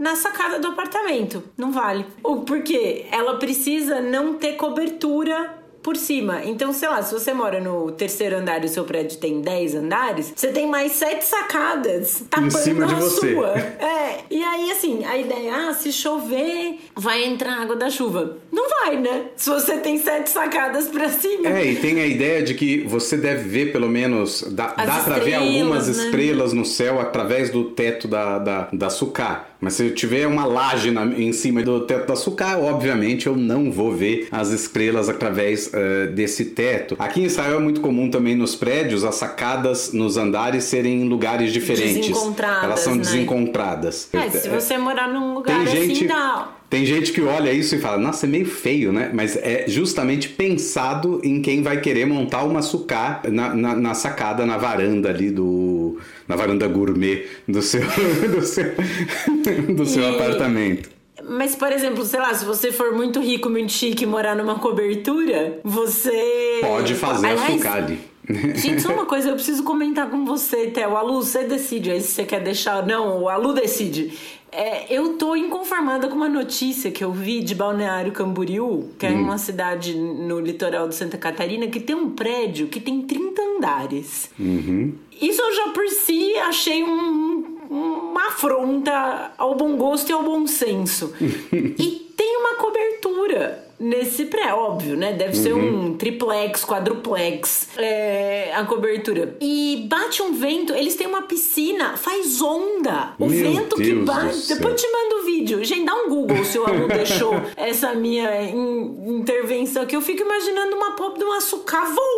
na sacada do apartamento. Não vale. O porquê? Ela precisa não ter cobertura por cima. Então, sei lá, se você mora no terceiro andar e o seu prédio tem 10 andares, você tem mais sete sacadas tapando em cima de você. sua. É. E aí, assim, a ideia é, ah, se chover, vai entrar água da chuva. Não vai, né? Se você tem sete sacadas pra cima. É, e tem a ideia de que você deve ver pelo menos, dá, dá pra ver algumas né? estrelas no céu através do teto da, da, da sucá. Mas se eu tiver uma laje na, em cima do teto da sucá, obviamente eu não vou ver as estrelas através uh, desse teto. Aqui em Israel é muito comum também nos prédios as sacadas nos andares serem em lugares diferentes. Desencontradas, Elas são né? desencontradas. É, se você morar num lugar Tem assim, gente... dá tem gente que olha isso e fala, nossa, é meio feio, né? Mas é justamente pensado em quem vai querer montar uma sucá na, na, na, sacada, na varanda ali do. na varanda gourmet do seu, do seu, do seu e... apartamento. Mas, por exemplo, sei lá, se você for muito rico, muito chique e morar numa cobertura, você. Pode fazer Aliás, a sucá ali. Gente, só uma coisa, eu preciso comentar com você, Theo. A Lu, você decide aí se você quer deixar. Não, a Lu decide. É, eu tô inconformada com uma notícia que eu vi de Balneário Camboriú, que é hum. uma cidade no litoral de Santa Catarina, que tem um prédio que tem 30 andares. Uhum. Isso eu já por si achei um, uma afronta ao bom gosto e ao bom senso. e tem uma cobertura nesse pré, óbvio, né? Deve uhum. ser um triplex, quadruplex é, a cobertura. E bate um vento, eles têm uma piscina, faz onda. O Meu vento Deus que bate. Depois te mando o vídeo. Gente, dá um Google se o aluno deixou essa minha in intervenção aqui. Eu fico imaginando uma pop de uma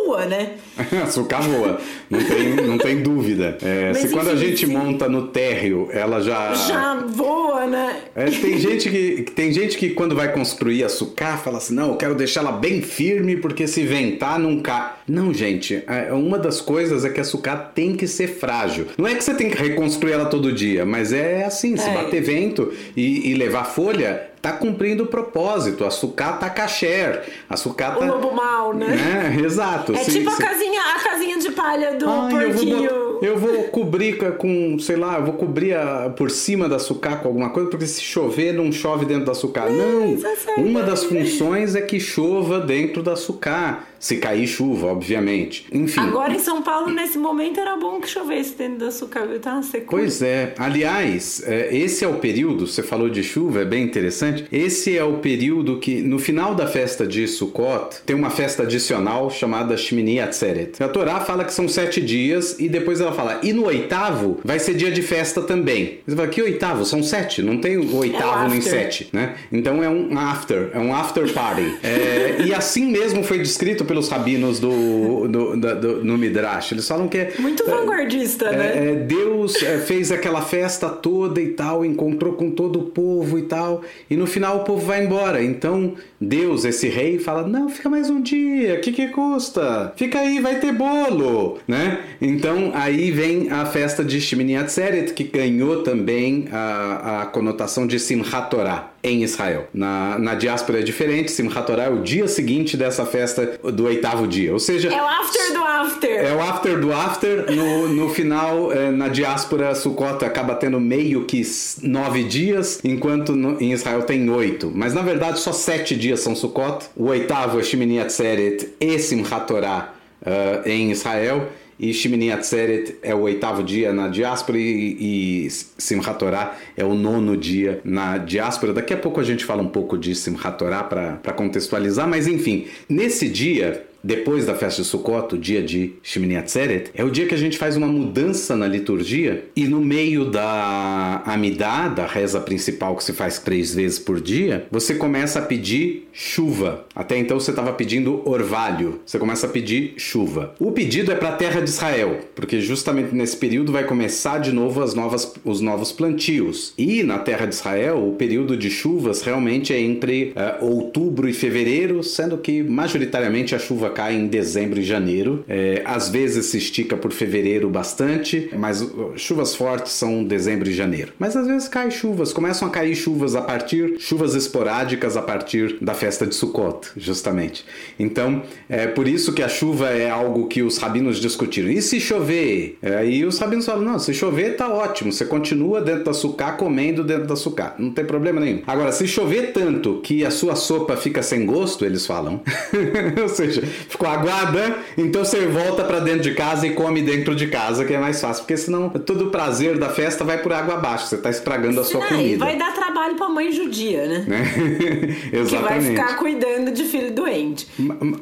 voa, né? sucá voa, não tem, não tem dúvida. É, se enfim, quando a gente sim. monta no térreo, ela já. Já voa, né? É, tem, gente que, tem gente que quando vai construir a sucá fala assim: não, eu quero deixar ela bem firme porque se ventar não cai. Não, gente, é, uma das coisas é que a sucata tem que ser frágil. Não é que você tem que reconstruir ela todo dia, mas é assim: se é. bater vento e, e levar folha, tá cumprindo o propósito. A sucata kasher. A sucata. O lobo mal, né? né? Exato. É tipo a, casinha, a casinha de palha do Ai, porquinho. Eu vou, cobrir com, sei lá, eu vou cobrir a, por cima da sucata com alguma coisa, porque se chover, não chove dentro da sucata. É, não. É Uma das funções é que chova dentro da sucata se cair chuva, obviamente. Enfim. Agora em São Paulo, nesse momento, era bom que chovesse dentro da sua cabeça, tá. Pois é. Aliás, é, esse é o período, você falou de chuva, é bem interessante. Esse é o período que, no final da festa de Sukkot, tem uma festa adicional chamada Shmini Atzeret. A Torá fala que são sete dias e depois ela fala, e no oitavo vai ser dia de festa também. Você fala, que oitavo? São sete, não tem o oitavo é nem sete, né? Então é um after, é um after party. é, e assim mesmo foi descrito pelos rabinos do, do, do, do, no Midrash. Eles falam que é. Muito vanguardista, é, né? É, Deus é, fez aquela festa toda e tal, encontrou com todo o povo e tal, e no final o povo vai embora. Então Deus, esse rei, fala: Não, fica mais um dia, o que, que custa? Fica aí, vai ter bolo, né? Então aí vem a festa de Shemini Atzeret, que ganhou também a, a conotação de Simchat Torah em Israel. Na, na diáspora é diferente, Simchat Torah é o dia seguinte dessa festa do oitavo dia. Ou seja... É o after do after. É o after do after. No, no final, é, na diáspora, Sukkot acaba tendo meio que nove dias, enquanto no, em Israel tem oito. Mas na verdade só sete dias são Sukkot. O oitavo é Shemini Atzeret e Simchat Torah uh, em Israel e Shimini Atzeret é o oitavo dia na diáspora e, e Simchat Torah é o nono dia na diáspora. Daqui a pouco a gente fala um pouco de Simchat Torah para contextualizar, mas enfim, nesse dia depois da festa de Sukkot, o dia de Shemini Atzeret, é o dia que a gente faz uma mudança na liturgia e no meio da Amidá, da reza principal que se faz três vezes por dia, você começa a pedir chuva. Até então você estava pedindo orvalho, você começa a pedir chuva. O pedido é para a terra de Israel, porque justamente nesse período vai começar de novo as novas, os novos plantios. E na terra de Israel, o período de chuvas realmente é entre uh, outubro e fevereiro, sendo que majoritariamente a chuva cai em dezembro e janeiro. É, às vezes se estica por fevereiro bastante, mas chuvas fortes são dezembro e janeiro. Mas às vezes cai chuvas, começam a cair chuvas a partir, chuvas esporádicas a partir da festa de Sukkot, justamente. Então, é por isso que a chuva é algo que os rabinos discutiram. E se chover? É, os rabinos falam: não, se chover tá ótimo, você continua dentro da sucá comendo dentro da sucá, não tem problema nenhum. Agora, se chover tanto que a sua sopa fica sem gosto, eles falam, ou seja, ficou aguada, então você volta para dentro de casa e come dentro de casa, que é mais fácil, porque senão todo o prazer da festa vai por água abaixo, você tá estragando a sua Não, comida. vai dar trabalho pra mãe judia, né? né? Exatamente. Que vai ficar cuidando de filho doente.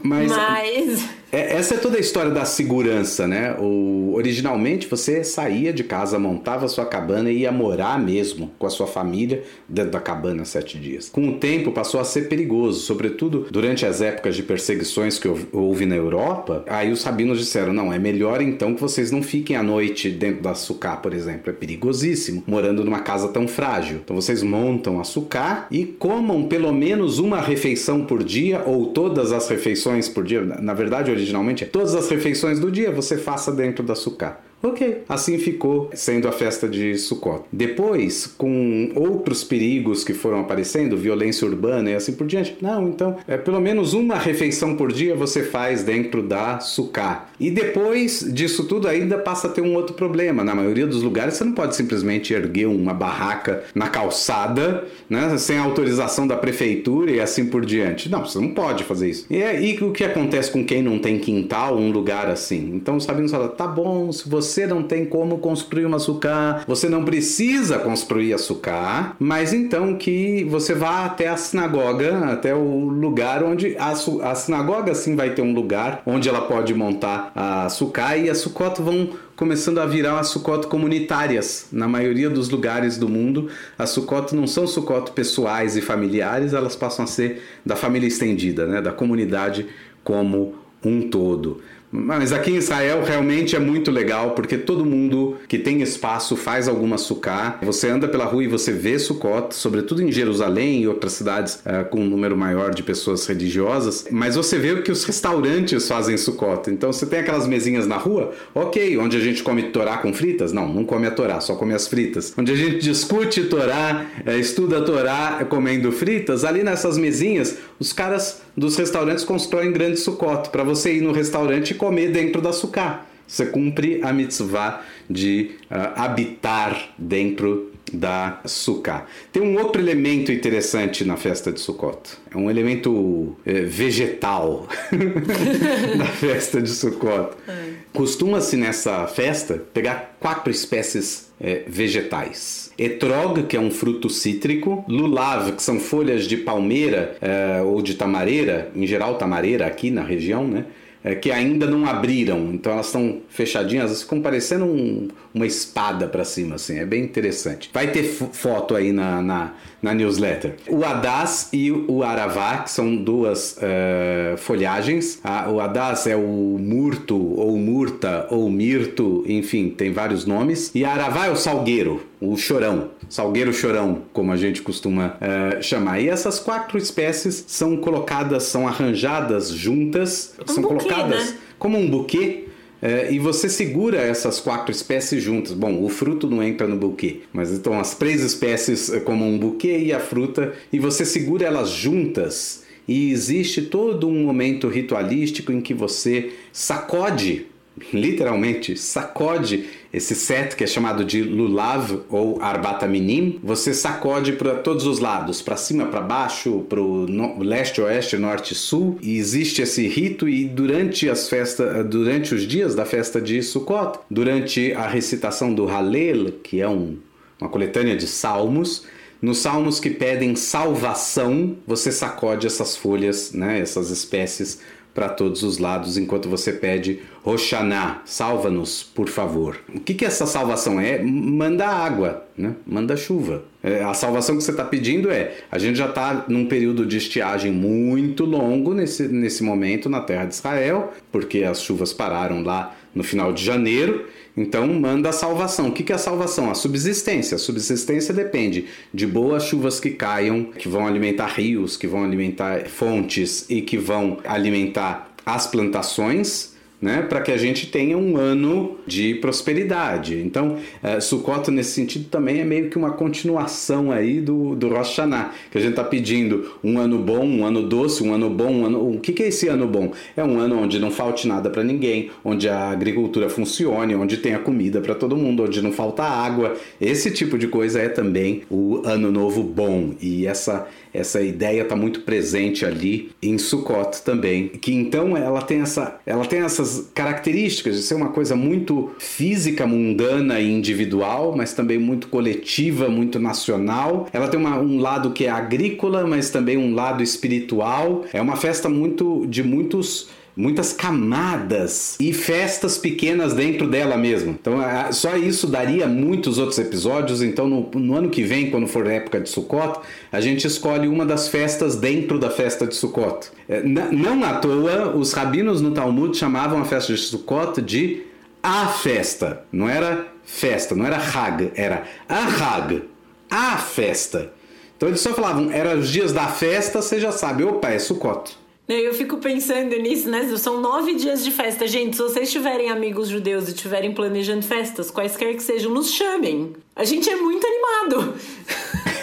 Mas... Mas... É, essa é toda a história da segurança, né? O, originalmente você saía de casa, montava sua cabana e ia morar mesmo com a sua família dentro da cabana sete dias. Com o tempo passou a ser perigoso, sobretudo durante as épocas de perseguições que houve na Europa. Aí os rabinos disseram: não, é melhor então que vocês não fiquem à noite dentro da sucá, por exemplo. É perigosíssimo, morando numa casa tão frágil. Então vocês montam a sucá e comam pelo menos uma refeição por dia ou todas as refeições por dia. Na verdade, originalmente é todas as refeições do dia você faça dentro da sucá. Ok, assim ficou sendo a festa de Sukkot. Depois, com outros perigos que foram aparecendo, violência urbana e assim por diante, não, então, é pelo menos uma refeição por dia você faz dentro da Sukkah. E depois disso tudo ainda passa a ter um outro problema. Na maioria dos lugares você não pode simplesmente erguer uma barraca na calçada, né, sem autorização da prefeitura e assim por diante. Não, você não pode fazer isso. E, é, e o que acontece com quem não tem quintal, um lugar assim? Então os sabinos falam, tá bom, se você você não tem como construir uma sucá, você não precisa construir a sucá, mas então que você vá até a sinagoga, até o lugar onde a, a sinagoga sim vai ter um lugar onde ela pode montar a sucá e as sucot vão começando a virar as sucot comunitárias. Na maioria dos lugares do mundo, as sucot não são sucot pessoais e familiares, elas passam a ser da família estendida, né? da comunidade como um todo. Mas aqui em Israel realmente é muito legal porque todo mundo que tem espaço faz alguma sucá. Você anda pela rua e você vê sucot, sobretudo em Jerusalém e outras cidades uh, com um número maior de pessoas religiosas. Mas você vê que os restaurantes fazem sucot. Então você tem aquelas mesinhas na rua, ok, onde a gente come torá com fritas? Não, não come a torá, só come as fritas. Onde a gente discute torá, uh, estuda torá comendo fritas, ali nessas mesinhas, os caras dos restaurantes constroem grandes sucot para você ir no restaurante comer dentro da sucá. Você cumpre a mitzvah de uh, habitar dentro da sucá. Tem um outro elemento interessante na festa de Sukkot. É um elemento é, vegetal da festa de Sukkot. É. Costuma-se nessa festa pegar quatro espécies é, vegetais. Etrog, que é um fruto cítrico, lulav, que são folhas de palmeira é, ou de tamareira, em geral tamareira aqui na região, né? É, que ainda não abriram, então elas estão fechadinhas, elas ficam parecendo um, uma espada para cima, assim, é bem interessante. Vai ter foto aí na, na, na, newsletter. O Adas e o Aravá, que são duas uh, folhagens. O Adas é o murto, ou murta, ou mirto, enfim, tem vários nomes. E a Aravá é o salgueiro, o chorão, salgueiro chorão, como a gente costuma uh, chamar. E essas quatro espécies são colocadas, são arranjadas juntas, um são buquê, colocadas né? como um buquê É, e você segura essas quatro espécies juntas. Bom, o fruto não entra no buquê, mas então as três espécies é, como um buquê e a fruta, e você segura elas juntas. E existe todo um momento ritualístico em que você sacode literalmente sacode esse set que é chamado de lulav ou arbata minim, você sacode para todos os lados, para cima, para baixo, para o leste, oeste, norte, sul. E existe esse rito e durante as festas, durante os dias da festa de Sukkot, durante a recitação do Halel, que é um, uma coletânea de salmos, nos salmos que pedem salvação, você sacode essas folhas, né, essas espécies para todos os lados enquanto você pede Roshaná, salva-nos, por favor. O que, que essa salvação é? Manda água, né? manda chuva. É, a salvação que você está pedindo é: a gente já está num período de estiagem muito longo nesse, nesse momento na terra de Israel, porque as chuvas pararam lá no final de janeiro. Então manda a salvação. O que é a salvação? A subsistência. A subsistência depende de boas chuvas que caiam, que vão alimentar rios, que vão alimentar fontes e que vão alimentar as plantações né, para que a gente tenha um ano de prosperidade. Então, é, Sukkot nesse sentido também é meio que uma continuação aí do, do Rosh Hashanah, que a gente está pedindo um ano bom, um ano doce, um ano bom, um ano... o que, que é esse ano bom? É um ano onde não falte nada para ninguém, onde a agricultura funcione, onde tenha comida para todo mundo, onde não falta água. Esse tipo de coisa é também o ano novo bom e essa essa ideia está muito presente ali em Sukkot também, que então ela tem essa, ela tem essas características de ser uma coisa muito física, mundana e individual, mas também muito coletiva, muito nacional. Ela tem uma, um lado que é agrícola, mas também um lado espiritual. É uma festa muito de muitos muitas camadas e festas pequenas dentro dela mesmo. Então, só isso daria muitos outros episódios. Então, no, no, ano que vem, quando for época de Sukkot, a gente escolhe uma das festas dentro da festa de Sukkot. É, não à toa, os rabinos no Talmud chamavam a festa de Sukkot de a festa. Não era festa, não era Hag, era a Hag, a festa. Então eles só falavam, era os dias da festa, você já sabe, opa, é Sukkot. Eu fico pensando nisso, né? São nove dias de festa. Gente, se vocês tiverem amigos judeus e estiverem planejando festas, quaisquer que sejam, nos chamem. A gente é muito animado.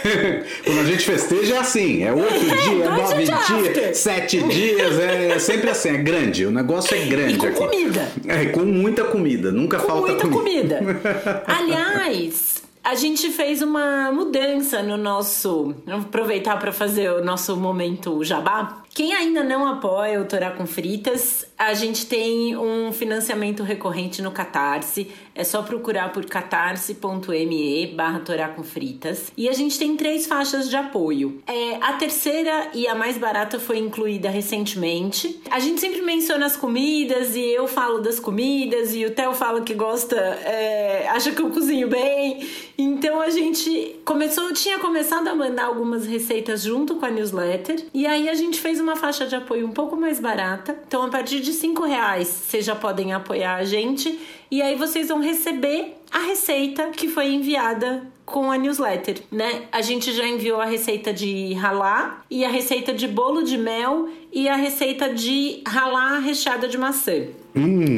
Quando a gente festeja é assim, é oito é, dias, é nove dias, sete dias, é, é, sempre assim, é grande, o negócio é grande. E com aqui. comida. É, com muita comida, nunca com falta muita comida. comida. Aliás, a gente fez uma mudança no nosso. Vamos aproveitar para fazer o nosso momento jabá. Quem ainda não apoia o Torá com Fritas, a gente tem um financiamento recorrente no Catarse. É só procurar por catarse.me barra Torá com Fritas. E a gente tem três faixas de apoio. É, a terceira e a mais barata foi incluída recentemente. A gente sempre menciona as comidas e eu falo das comidas e o Theo fala que gosta, é, acha que eu cozinho bem. Então a gente começou, tinha começado a mandar algumas receitas junto com a newsletter. E aí a gente fez uma faixa de apoio um pouco mais barata. Então a partir de cinco reais vocês já podem apoiar a gente e aí vocês vão receber a receita que foi enviada com a newsletter, né? A gente já enviou a receita de ralar e a receita de bolo de mel e a receita de ralar recheada de maçã. Hum.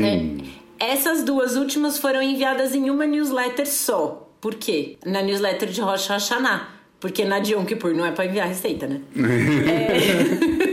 É, essas duas últimas foram enviadas em uma newsletter só. Por quê? Na newsletter de Rosh Hashanah. Porque na de Yom Kippur não é para enviar receita, né? é...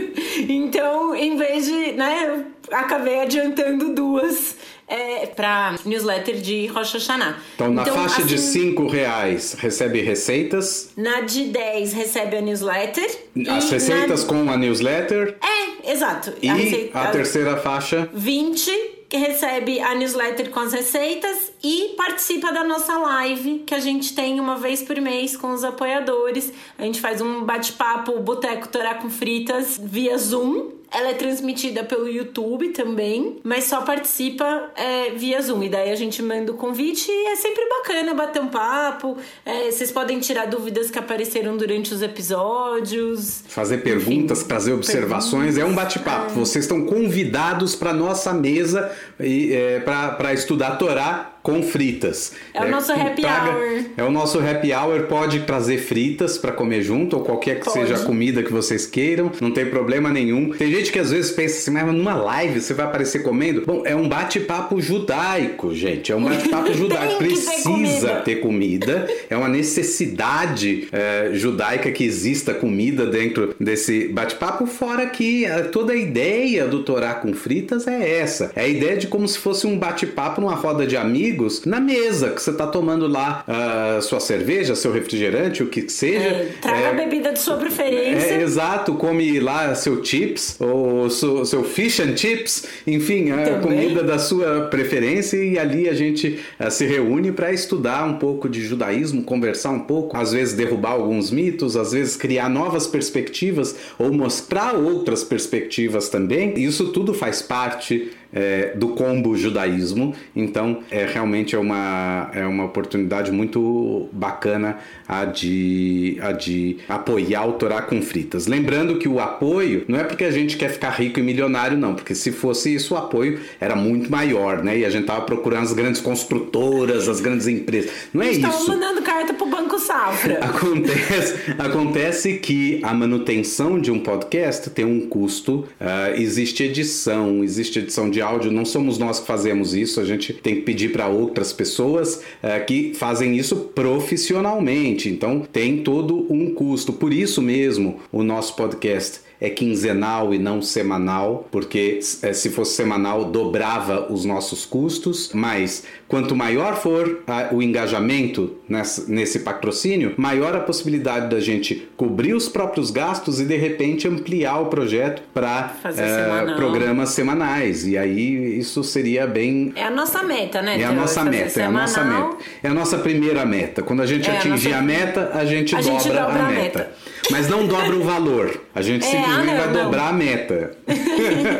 então, em vez de, né, acabei adiantando duas é, para newsletter de Rosh Hashanah. Então, na então, faixa assim, de 5 reais recebe receitas. Na de 10 recebe a newsletter. As receitas na... com a newsletter. É, exato. E a, receita... a terceira faixa? 20 que recebe a newsletter com as receitas e participa da nossa live que a gente tem uma vez por mês com os apoiadores. A gente faz um bate-papo Boteco Torá com Fritas via Zoom ela é transmitida pelo YouTube também, mas só participa é, via Zoom. E daí a gente manda o convite e é sempre bacana bater um papo. É, vocês podem tirar dúvidas que apareceram durante os episódios. Fazer perguntas, Enfim, trazer observações. Perguntas, é um bate-papo. É. Vocês estão convidados para nossa mesa e é, para estudar Torá com fritas. É, o nosso happy traga, hour. É o nosso happy hour. Pode trazer fritas para comer junto, ou qualquer que pode. seja a comida que vocês queiram. Não tem problema nenhum. Tem gente que às vezes pensa assim, mas numa live você vai aparecer comendo? Bom, é um bate-papo judaico, gente. É um bate-papo judaico. Precisa ter comida. ter comida. É uma necessidade é, judaica que exista comida dentro desse bate-papo. Fora que é, toda a ideia do Torá com fritas é essa. É a ideia de como se fosse um bate-papo numa roda de amigos na mesa, que você tá tomando lá uh, sua cerveja, seu refrigerante, o que seja. É, traga é, a bebida de sua preferência. É, exato, come lá seu chips, ou seu, seu fish and chips, enfim, a comida da sua preferência, e ali a gente uh, se reúne para estudar um pouco de judaísmo, conversar um pouco, às vezes derrubar alguns mitos, às vezes criar novas perspectivas ou mostrar outras perspectivas também. Isso tudo faz parte é, do combo judaísmo. Então, é realmente é uma, é uma oportunidade muito bacana a de, a de apoiar o Torá com fritas. Lembrando que o apoio não é porque a gente quer ficar rico e milionário, não, porque se fosse isso, o apoio era muito maior, né? E a gente tava procurando as grandes construtoras, as grandes empresas. Não é isso. mandando carta pro Banco Safra. Acontece, acontece que a manutenção de um podcast tem um custo, uh, existe edição, existe edição de de áudio não somos nós que fazemos isso, a gente tem que pedir para outras pessoas é, que fazem isso profissionalmente. Então tem todo um custo. Por isso mesmo, o nosso podcast é quinzenal e não semanal, porque é, se fosse semanal dobrava os nossos custos, mas quanto maior for a, o engajamento nessa, nesse patrocínio, maior a possibilidade da gente cobrir os próprios gastos e de repente ampliar o projeto para é, programas semanais. E aí isso seria bem. É a nossa meta, né? É a nossa meta, é a nossa meta. É a nossa primeira meta. Quando a gente é atingir a, nossa... a, meta, a gente a dobra, gente dobra a, meta. meta. Mas não dobra o valor. A gente é, simplesmente ah, não, vai não. dobrar a meta.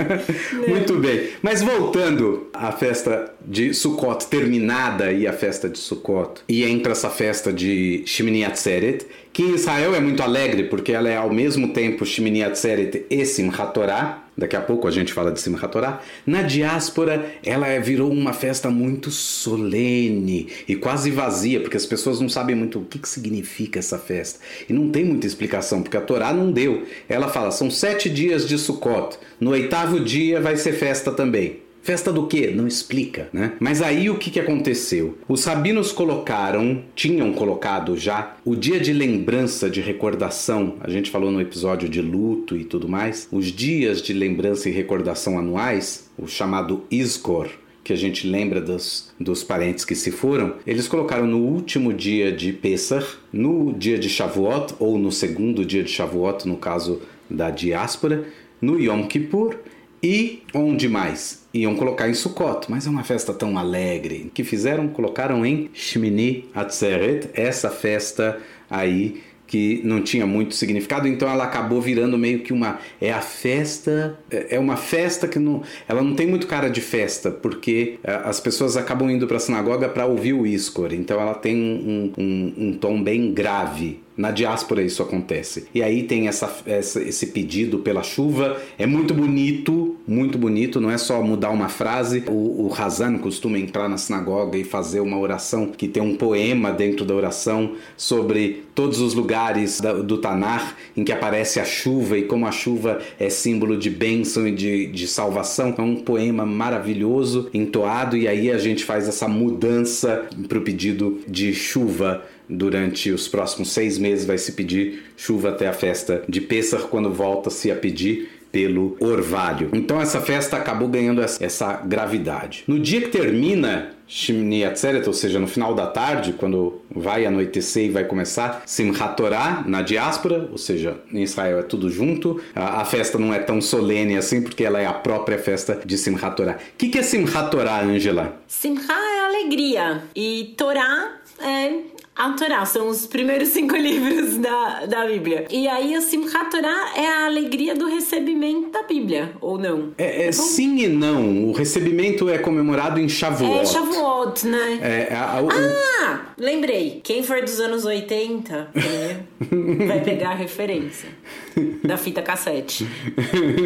Muito bem. Mas voltando à festa de Sukkot terminada e a festa de Sukkot, e entra essa festa de Shemini Atzeret, que em Israel é muito alegre porque ela é ao mesmo tempo Shemini Atzeret e Simchat Torah, Daqui a pouco a gente fala de Simchat Torah. Na diáspora, ela virou uma festa muito solene e quase vazia, porque as pessoas não sabem muito o que, que significa essa festa. E não tem muita explicação, porque a Torá não deu. Ela fala, são sete dias de Sukkot. No oitavo dia vai ser festa também. Festa do quê? Não explica, né? Mas aí o que, que aconteceu? Os rabinos colocaram, tinham colocado já, o dia de lembrança, de recordação. A gente falou no episódio de luto e tudo mais. Os dias de lembrança e recordação anuais, o chamado Iskor, que a gente lembra dos, dos parentes que se foram, eles colocaram no último dia de Pesach, no dia de Shavuot, ou no segundo dia de Shavuot, no caso da diáspora, no Yom Kippur e onde mais? Iam colocar em Sukkot, mas é uma festa tão alegre. que fizeram? Colocaram em Shmini Atzeret, essa festa aí que não tinha muito significado, então ela acabou virando meio que uma é a festa, é, é uma festa que não, ela não tem muito cara de festa, porque é, as pessoas acabam indo para a sinagoga para ouvir o Iskor, então ela tem um, um, um tom bem grave na diáspora isso acontece. E aí tem essa, essa, esse pedido pela chuva. É muito bonito, muito bonito. Não é só mudar uma frase. O, o Hazan costuma entrar na sinagoga e fazer uma oração que tem um poema dentro da oração sobre todos os lugares da, do Tanar em que aparece a chuva e como a chuva é símbolo de bênção e de, de salvação. É um poema maravilhoso, entoado, e aí a gente faz essa mudança para o pedido de chuva durante os próximos seis meses vai se pedir chuva até a festa de Pêssar, quando volta-se a pedir pelo orvalho. Então essa festa acabou ganhando essa, gravidade. No dia que termina Shimni Atzeret, ou seja, no final da tarde, quando vai anoitecer e vai começar Simchat Torah na diáspora, ou seja, em Israel é tudo junto. A, a, festa não é tão solene assim, porque ela é a própria festa de Simchat Torah. O que, que é Simchat Torah, Angela? Simchat é alegria e Torah é a Torá, são os primeiros cinco livros da, da Bíblia. E aí a Simchat Torá é a alegria do recebimento da Bíblia, ou não? É, é sim e não. O recebimento é comemorado em Shavuot. É Shavuot, né? É, a, o, ah, lembrei. Quem for dos anos 80 né, vai pegar a referência da fita cassete.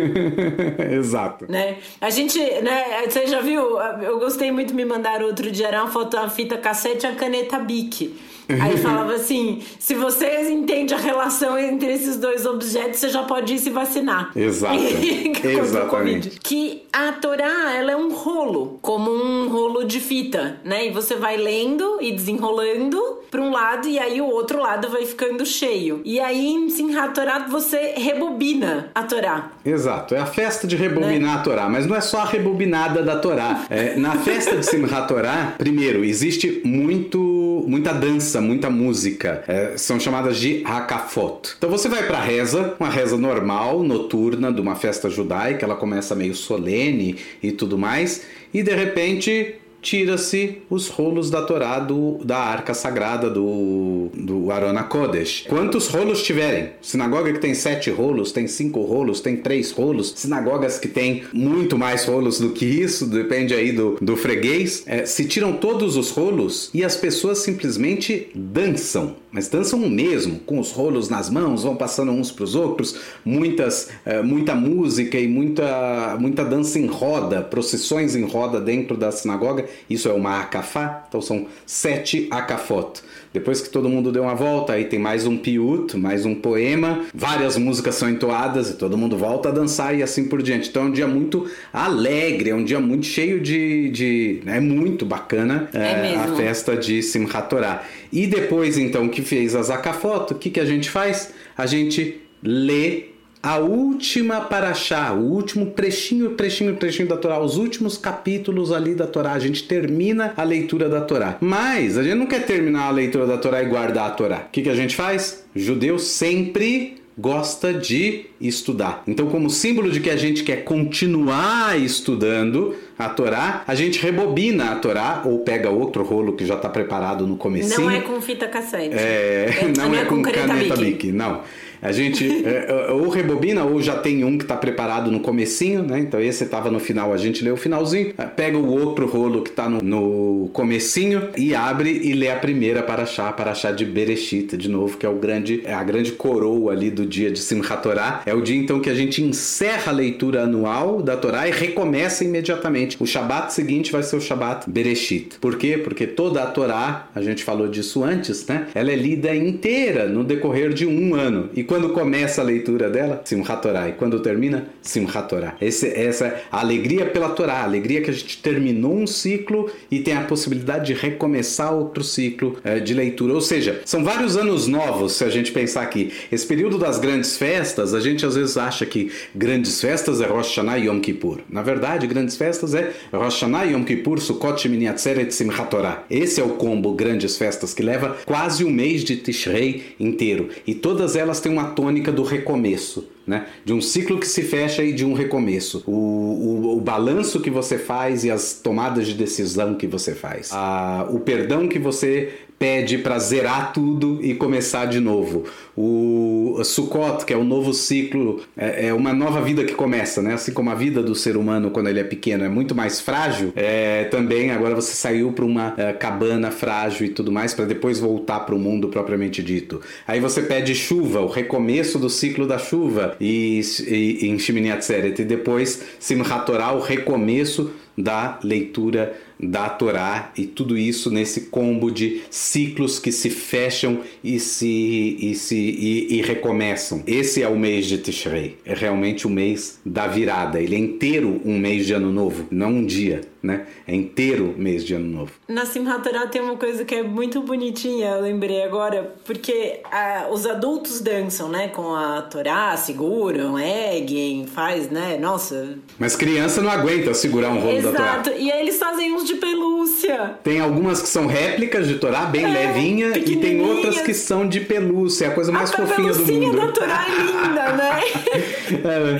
Exato. Né? A gente, né, você já viu? Eu gostei muito de me mandar outro dia era uma foto da fita cassete e a caneta Bic. Aí falava assim: se você entende a relação entre esses dois objetos, você já pode ir se vacinar. Exato. Exatamente. Que a Torá, ela é um rolo, como um rolo de fita, né? E você vai lendo e desenrolando para um lado e aí o outro lado vai ficando cheio. E aí em Simchat Torá você rebobina a Torá. Exato. É a festa de rebobinar né? a Torá, mas não é só a rebobinada da Torá. É, na festa de Simchat Torá, primeiro, existe muito, muita dança, muita música. É, são chamadas de hakafot. Então você vai para a reza, uma reza normal, noturna, de uma festa judaica, ela começa meio solene e tudo mais, e de repente tira-se os rolos da Torá do, da arca sagrada do, do Arona Kodesh. Quantos rolos tiverem? Sinagoga que tem sete rolos, tem cinco rolos, tem três rolos. Sinagogas que tem muito mais rolos do que isso, depende aí do, do freguês. É, se tiram todos os rolos e as pessoas simplesmente dançam mas dançam mesmo, com os rolos nas mãos, vão passando uns para os outros, muitas, é, muita música e muita, muita dança em roda, procissões em roda dentro da sinagoga. Isso é uma akafá, então são sete akafot. Depois que todo mundo deu uma volta, aí tem mais um piut, mais um poema, várias músicas são entoadas e todo mundo volta a dançar e assim por diante. Então é um dia muito alegre, é um dia muito cheio de. de é muito bacana é, é a festa de Simchat Torah. E depois, então, que fez a Zakafot, o que, que a gente faz? A gente lê a última paraxá, o último trechinho, trechinho, trechinho da Torá, os últimos capítulos ali da Torá. A gente termina a leitura da Torá. Mas a gente não quer terminar a leitura da Torá e guardar a Torá. O que, que a gente faz? Judeu sempre gosta de estudar. Então, como símbolo de que a gente quer continuar estudando a Torá, a gente rebobina a Torá ou pega outro rolo que já está preparado no começo. Não é com fita cassete. É, é não, não, é, com, com caneta, caneta Bic. Não. A gente é, é, ou rebobina ou já tem um que está preparado no comecinho, né? Então esse estava no final, a gente lê o finalzinho, é, pega o outro rolo que está no, no comecinho e abre e lê a primeira para achar, para achar de Bereshit, de novo, que é o grande, é a grande coroa ali do dia de Simchat Torah. É o dia então que a gente encerra a leitura anual da Torá e recomeça imediatamente. O Shabat seguinte vai ser o Shabat Bereshit. Por quê? Porque toda a Torá, a gente falou disso antes, né? Ela é lida inteira no decorrer de um ano. E quando começa a leitura dela, Simchat Torah, e quando termina, Simchat Torah. Esse, essa é a alegria pela Torá, a alegria que a gente terminou um ciclo e tem a possibilidade de recomeçar outro ciclo é, de leitura. Ou seja, são vários anos novos, se a gente pensar aqui. Esse período das grandes festas, a gente às vezes acha que grandes festas é Rosh Hashanah e Yom Kippur. Na verdade, grandes festas é Hashanah, Yom Kippur, Sukkot, Shemini Atzeret Simchat Torah. Esse é o combo grandes festas que leva quase um mês de Tishrei inteiro. E todas elas têm uma uma tônica do recomeço, né? De um ciclo que se fecha e de um recomeço. O, o, o balanço que você faz e as tomadas de decisão que você faz. A, o perdão que você pede para zerar tudo e começar de novo. O Sukkot, que é o novo ciclo, é, é, uma nova vida que começa, né? Assim como a vida do ser humano quando ele é pequeno é muito mais frágil, é, também agora você saiu para uma é, cabana frágil e tudo mais para depois voltar para o mundo propriamente dito. Aí você pede chuva, o recomeço do ciclo da chuva e, e, em Shimini Atzeret, e depois Simchat Torah, o recomeço da leitura da Torá e tudo isso nesse combo de ciclos que se fecham e se e se e, e, recomeçam. Esse é o mês de Tishrei. É realmente o mês da virada. Ele é inteiro um mês de ano novo, não um dia, né? É inteiro mês de ano novo. Na Simchat Torah tem uma coisa que é muito bonitinha, eu lembrei agora, porque ah, os adultos dançam, né, com a Torá, seguram, erguem, faz, né? Nossa. Mas criança não aguenta segurar um rolo Exato. da Torá. E aí eles fazem uns de pelúcia. Tem algumas que são réplicas de Torá, bem é, levinha, e tem outras que são de pelúcia, é a coisa mais a fofinha do mundo. A da Torá é linda, né?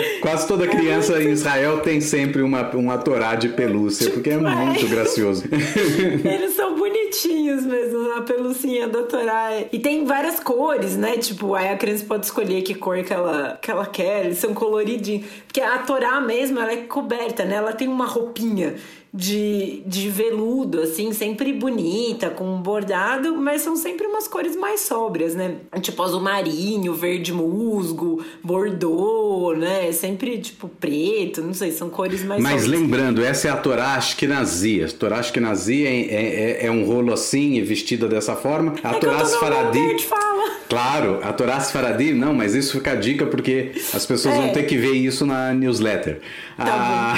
é, quase toda criança é em Israel tem sempre uma, uma Torá de pelúcia, porque é, é muito gracioso. Eles são bonitinhos mesmo, a pelucinha da Torá. E tem várias cores, né? Tipo, aí a criança pode escolher que cor que ela, que ela quer, eles são coloridinhos. Porque a Torá mesmo, ela é coberta, né? Ela tem uma roupinha de, de veludo, assim, sempre bonita, com bordado, mas são sempre umas cores mais sóbrias, né? Tipo azul marinho, verde musgo, bordô, né? Sempre, tipo, preto, não sei, são cores mais Mas sóbrias. lembrando, essa é a Torá Ashkenazi. A Torá Ashkenazi é, é, é, é um rolo assim, vestida dessa forma. A é Torá Sfaradi... Claro, a Torá Sfaradi, não, mas isso fica a dica porque as pessoas é. vão ter que ver isso na newsletter. Tá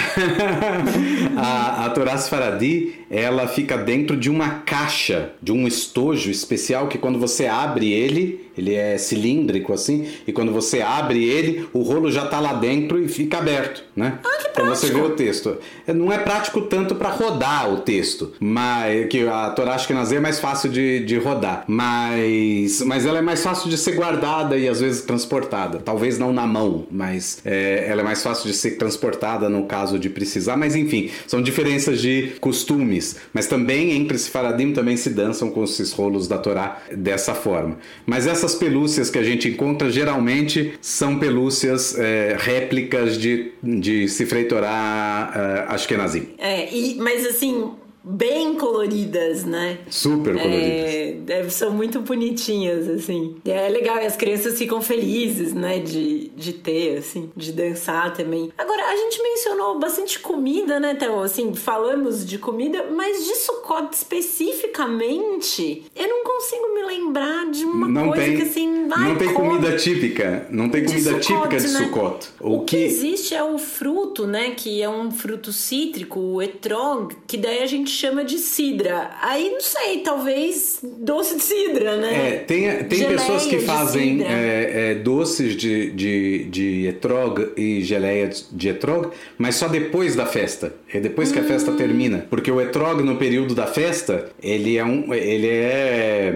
a... a a Torá Sfaradi, ela fica dentro de uma caixa, de um estojo especial que quando você abre ele, ele é cilíndrico assim, e quando você abre ele, o rolo já está lá dentro e fica aberto, né? Ah, que então você vê o texto. É, não é prático tanto para rodar o texto, mas que a Torá Ashkenazê é mais fácil de, de rodar, mas, mas ela é mais fácil de ser guardada e às vezes transportada. Talvez não na mão, mas é, ela é mais fácil de ser transportada no caso de precisar. Mas enfim, são diferenças de costumes. Mas também entre Sefaradim também se dançam com esses rolos da Torá dessa forma. Mas essa essas pelúcias que a gente encontra geralmente são pelúcias é, réplicas de, de Sifrei Torah uh, Ashkenazim. É, e, mas assim, bem coloridas, né? Super coloridas. É, são muito bonitinhas, assim. É legal, e as crianças ficam felizes, né? De, de ter, assim, de dançar também. Agora, a gente mencionou bastante comida, né, Théo? Assim, falamos de comida, mas de Sukkot especificamente, eu não consigo me lembrar de uma não coisa tem, que, assim, vai Não tem comida típica. Não tem comida Sukkot, típica de né? Sukkot. O, o que... que existe é o fruto, né? Que é um fruto cítrico, o etrog, que daí a gente chama de cidra. Aí não sei, talvez doce de cidra, né? É, tem, tem pessoas que fazem é, é, doces de, de, de etrog e geleia de etrog, mas só depois da festa. É depois que hum. a festa hum. termina. Porque o etrog no período da festa, ele é um. Ele é.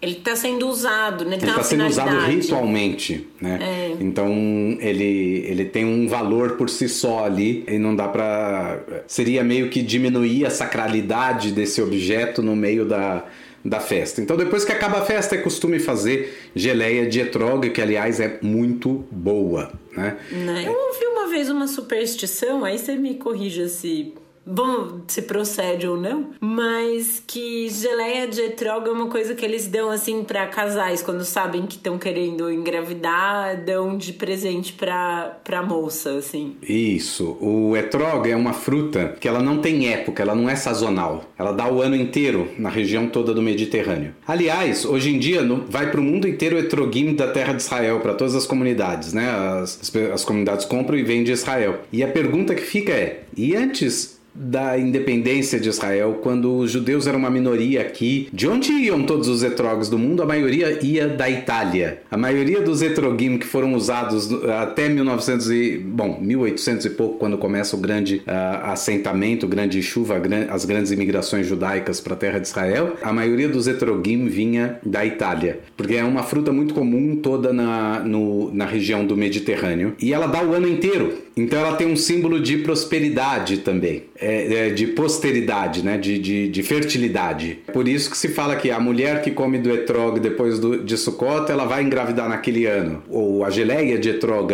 Ele está sendo usado, né? Ele está sendo usado ritualmente, né? É. Então ele, ele tem um valor por si só ali e não dá para Seria meio que diminuir a sacralidade desse objeto no meio da, da festa. Então, depois que acaba a festa, é costume fazer geleia de etrog, que aliás é muito boa. Né? né? Eu ouvi uma vez uma superstição, aí você me corrija se Bom, se procede ou não, mas que geleia de etrog é uma coisa que eles dão assim para casais quando sabem que estão querendo engravidar, dão de presente pra, pra moça, assim. Isso. O etrog é uma fruta que ela não tem época, ela não é sazonal. Ela dá o ano inteiro na região toda do Mediterrâneo. Aliás, hoje em dia no, vai para o mundo inteiro o etrogim da terra de Israel, para todas as comunidades, né? As, as, as comunidades compram e vendem de Israel. E a pergunta que fica é: e antes da independência de Israel, quando os judeus eram uma minoria aqui. De onde iam todos os etrogos do mundo? A maioria ia da Itália. A maioria dos etrogim que foram usados até 1900 e, bom, 1800 e pouco, quando começa o grande uh, assentamento, grande chuva, as grandes imigrações judaicas para a terra de Israel, a maioria dos etrogim vinha da Itália, porque é uma fruta muito comum toda na, no, na região do Mediterrâneo e ela dá o ano inteiro. Então ela tem um símbolo de prosperidade também é, é, de posteridade, né? De, de, de, fertilidade. Por isso que se fala que a mulher que come do etrog depois do, de Sukkot, ela vai engravidar naquele ano. Ou a geleia de etrog.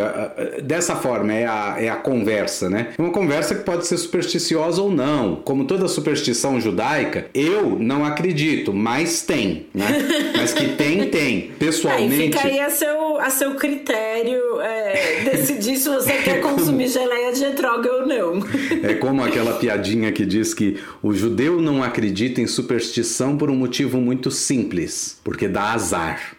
Dessa forma, é a, é a conversa, né? Uma conversa que pode ser supersticiosa ou não. Como toda superstição judaica, eu não acredito, mas tem, né? Mas que tem, tem. Pessoalmente... Aí fica aí a seu, a seu critério é, decidir se você quer consumir geleia de etrog ou não. É como aquela piadinha que diz que o judeu não acredita em superstição por um motivo muito simples, porque dá azar.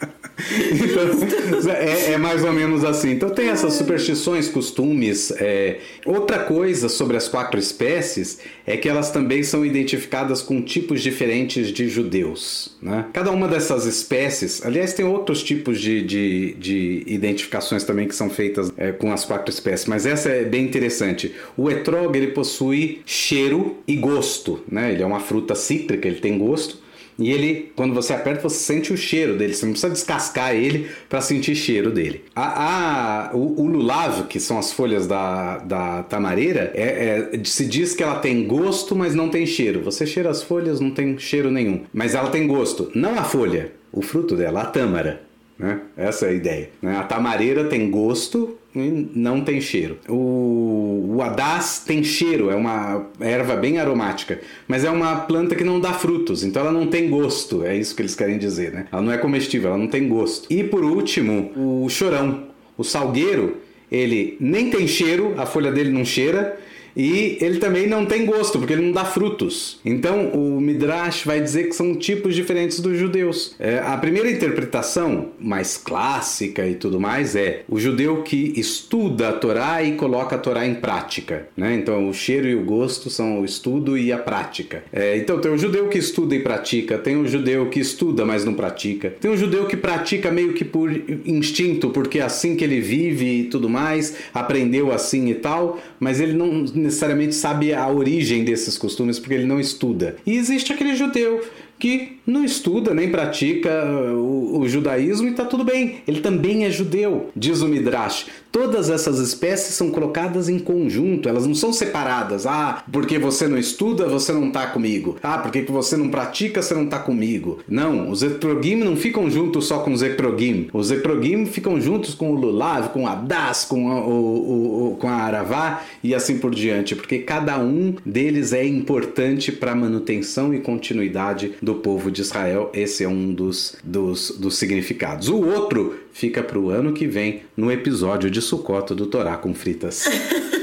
Então, é, é, mais ou menos assim. Então tem essas superstições, costumes. É... Outra coisa sobre as quatro espécies é que elas também são identificadas com tipos diferentes de judeus. Né? Cada uma dessas espécies, aliás, tem outros tipos de, de, de identificações também que são feitas é, com as quatro espécies, mas essa é bem interessante. O etrog ele possui cheiro e gosto, né? Ele é uma fruta cítrica, ele tem gosto. E ele, quando você aperta, você sente o cheiro dele. Você não precisa descascar ele para sentir cheiro dele. A, a o, o, lulavo, que são as folhas da, da tamareira, é, é, se diz que ela tem gosto, mas não tem cheiro. Você cheira as folhas, não tem cheiro nenhum. Mas ela tem gosto. Não a folha, o fruto dela, a tâmara. Né? Essa é a ideia. Né? A tamareira tem gosto e não tem cheiro. O, o adás tem cheiro, é uma erva bem aromática, mas é uma planta que não dá frutos, então ela não tem gosto, é isso que eles querem dizer. Né? Ela não é comestível, ela não tem gosto. E por último, o chorão. O salgueiro, ele nem tem cheiro, a folha dele não cheira, e ele também não tem gosto, porque ele não dá frutos. Então o Midrash vai dizer que são tipos diferentes dos judeus. É, a primeira interpretação, mais clássica e tudo mais, é o judeu que estuda a Torá e coloca a Torá em prática. Né? Então o cheiro e o gosto são o estudo e a prática. É, então tem o judeu que estuda e pratica, tem o judeu que estuda, mas não pratica, tem o judeu que pratica meio que por instinto, porque é assim que ele vive e tudo mais, aprendeu assim e tal, mas ele não necessariamente sabe a origem desses costumes porque ele não estuda. E existe aquele judeu que não estuda nem pratica o, o judaísmo e está tudo bem. Ele também é judeu, diz o Midrash. Todas essas espécies são colocadas em conjunto, elas não são separadas. Ah, porque você não estuda, você não está comigo. Ah, porque você não pratica, você não está comigo. Não, os etrogim não ficam juntos só com os etrogim. Os etrogim ficam juntos com o lulav, com a das, com a, o, o, com a aravá e assim por diante, porque cada um deles é importante para a manutenção e continuidade do povo de Israel. Esse é um dos, dos, dos significados. O outro fica para o ano que vem no episódio de Sucoto do Torá com Fritas.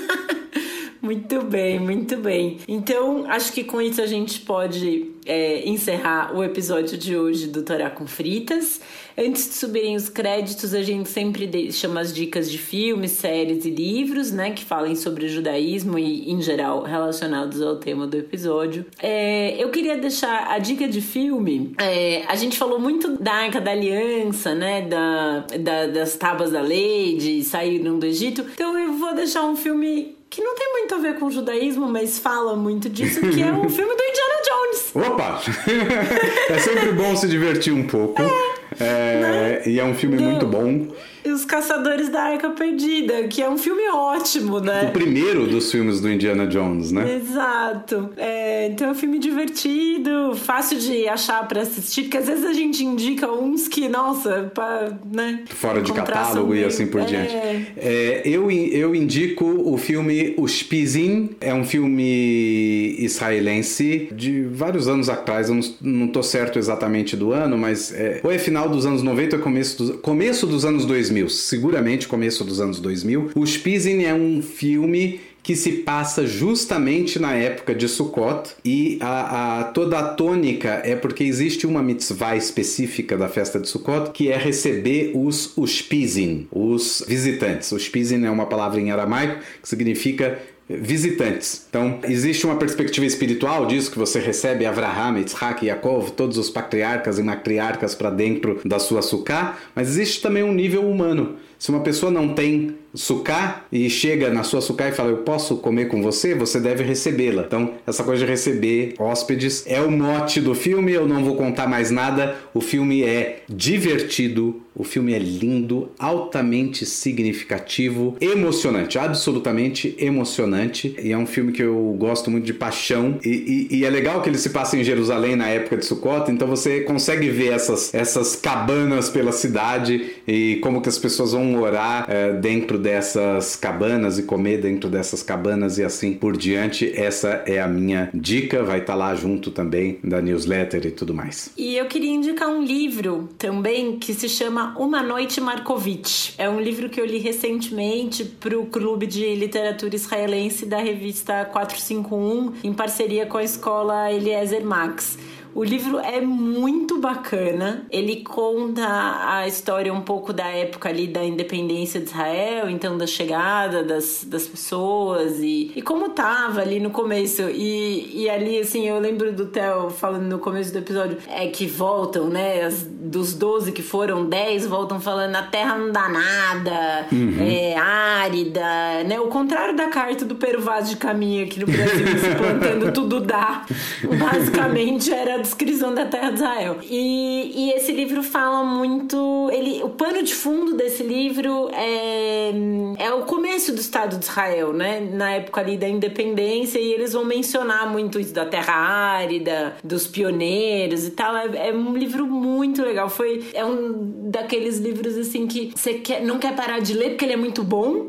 Muito bem, muito bem. Então, acho que com isso a gente pode é, encerrar o episódio de hoje do Torá com Fritas. Antes de subirem os créditos, a gente sempre deixa umas dicas de filmes, séries e livros, né, que falem sobre judaísmo e, em geral, relacionados ao tema do episódio. É, eu queria deixar a dica de filme. É, a gente falou muito da Arca da Aliança, né, da, da, das tábuas da lei, de saíram do Egito. Então eu vou deixar um filme que não tem muito a ver com o judaísmo, mas fala muito disso, que é o filme do Indiana Jones. Opa! é sempre bom se divertir um pouco. É, é, né? E é um filme do... muito bom. Os Caçadores da Arca Perdida, que é um filme ótimo, né? O primeiro dos filmes do Indiana Jones, né? Exato. É, então é um filme divertido, fácil de achar para assistir, porque às vezes a gente indica uns que, nossa, pra, né? Fora de catálogo e assim por é... diante. É, eu, eu indico o filme Os Pizin, é um filme israelense de vários anos atrás, eu não, não tô certo exatamente do ano, mas é, ou é final dos anos 90 ou começo dos, começo dos anos 2000. 2000, seguramente começo dos anos 2000. O Spizin é um filme que se passa justamente na época de Sukkot e a, a, toda a tônica é porque existe uma mitzvah específica da festa de Sukkot que é receber os ushpizin, os visitantes. Ushpizin é uma palavra em aramaico que significa visitantes. Então, existe uma perspectiva espiritual disso que você recebe Avraham, Yitzhak Yaakov, todos os patriarcas e matriarcas para dentro da sua suká, mas existe também um nível humano. Se uma pessoa não tem sucá e chega na sua sucá e fala eu posso comer com você, você deve recebê-la. Então, essa coisa de receber hóspedes é o mote do filme, eu não vou contar mais nada. O filme é divertido, o filme é lindo, altamente significativo, emocionante, absolutamente emocionante. E é um filme que eu gosto muito de paixão. E, e, e é legal que ele se passa em Jerusalém na época de Sukkot, então você consegue ver essas, essas cabanas pela cidade e como que as pessoas vão orar é, dentro dessas cabanas e comer dentro dessas cabanas e assim por diante. Essa é a minha dica, vai estar tá lá junto também da newsletter e tudo mais. E eu queria indicar um livro também que se chama Uma Noite Markovitch. É um livro que eu li recentemente para o Clube de Literatura Israelense da revista 451, em parceria com a escola Eliezer Max. O livro é muito bacana. Ele conta a história um pouco da época ali da independência de Israel, então da chegada das, das pessoas e, e como tava ali no começo. E, e ali, assim, eu lembro do Theo falando no começo do episódio, é que voltam, né? As, dos 12 que foram, 10 voltam falando a terra não dá nada, uhum. é árida, né? O contrário da carta do Peru Vaz de Caminho aqui no Brasil, se plantando tudo dá. Basicamente era descrição da terra de Israel. E, e esse livro fala muito. Ele, o pano de fundo desse livro é, é o começo do Estado de Israel, né? Na época ali da independência, e eles vão mencionar muito isso da terra árida, dos pioneiros e tal. É, é um livro muito legal. Foi, é um daqueles livros assim que você quer, não quer parar de ler porque ele é muito bom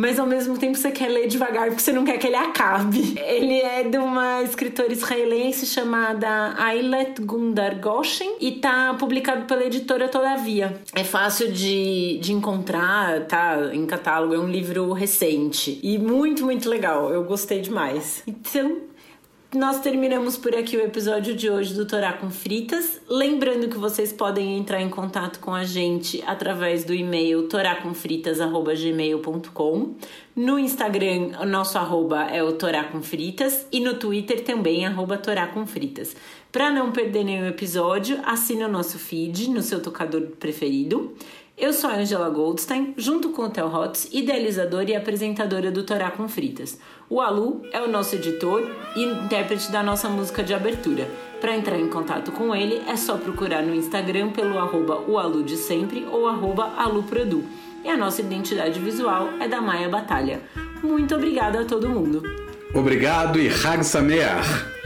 mas ao mesmo tempo você quer ler devagar porque você não quer que ele acabe. Ele é de uma escritora israelense chamada Ailet Gundar Goshen e tá publicado pela editora Todavia. É fácil de, de encontrar, tá em catálogo, é um livro recente e muito, muito legal. Eu gostei demais. Então, nós terminamos por aqui o episódio de hoje do Torá com Fritas. Lembrando que vocês podem entrar em contato com a gente através do e-mail toracomfritas.gmail.com. No Instagram, nosso arroba é o Torá com Fritas e no Twitter também, arroba Torá com Fritas. Para não perder nenhum episódio, assine o nosso feed no seu tocador preferido. Eu sou a Angela Goldstein, junto com o Theo Hotz, idealizadora e apresentadora do Torá com Fritas. O Alu é o nosso editor e intérprete da nossa música de abertura. Para entrar em contato com ele, é só procurar no Instagram pelo arroba sempre ou arroba aluprodu. E a nossa identidade visual é da Maia Batalha. Muito obrigada a todo mundo. Obrigado e Hag Sameach!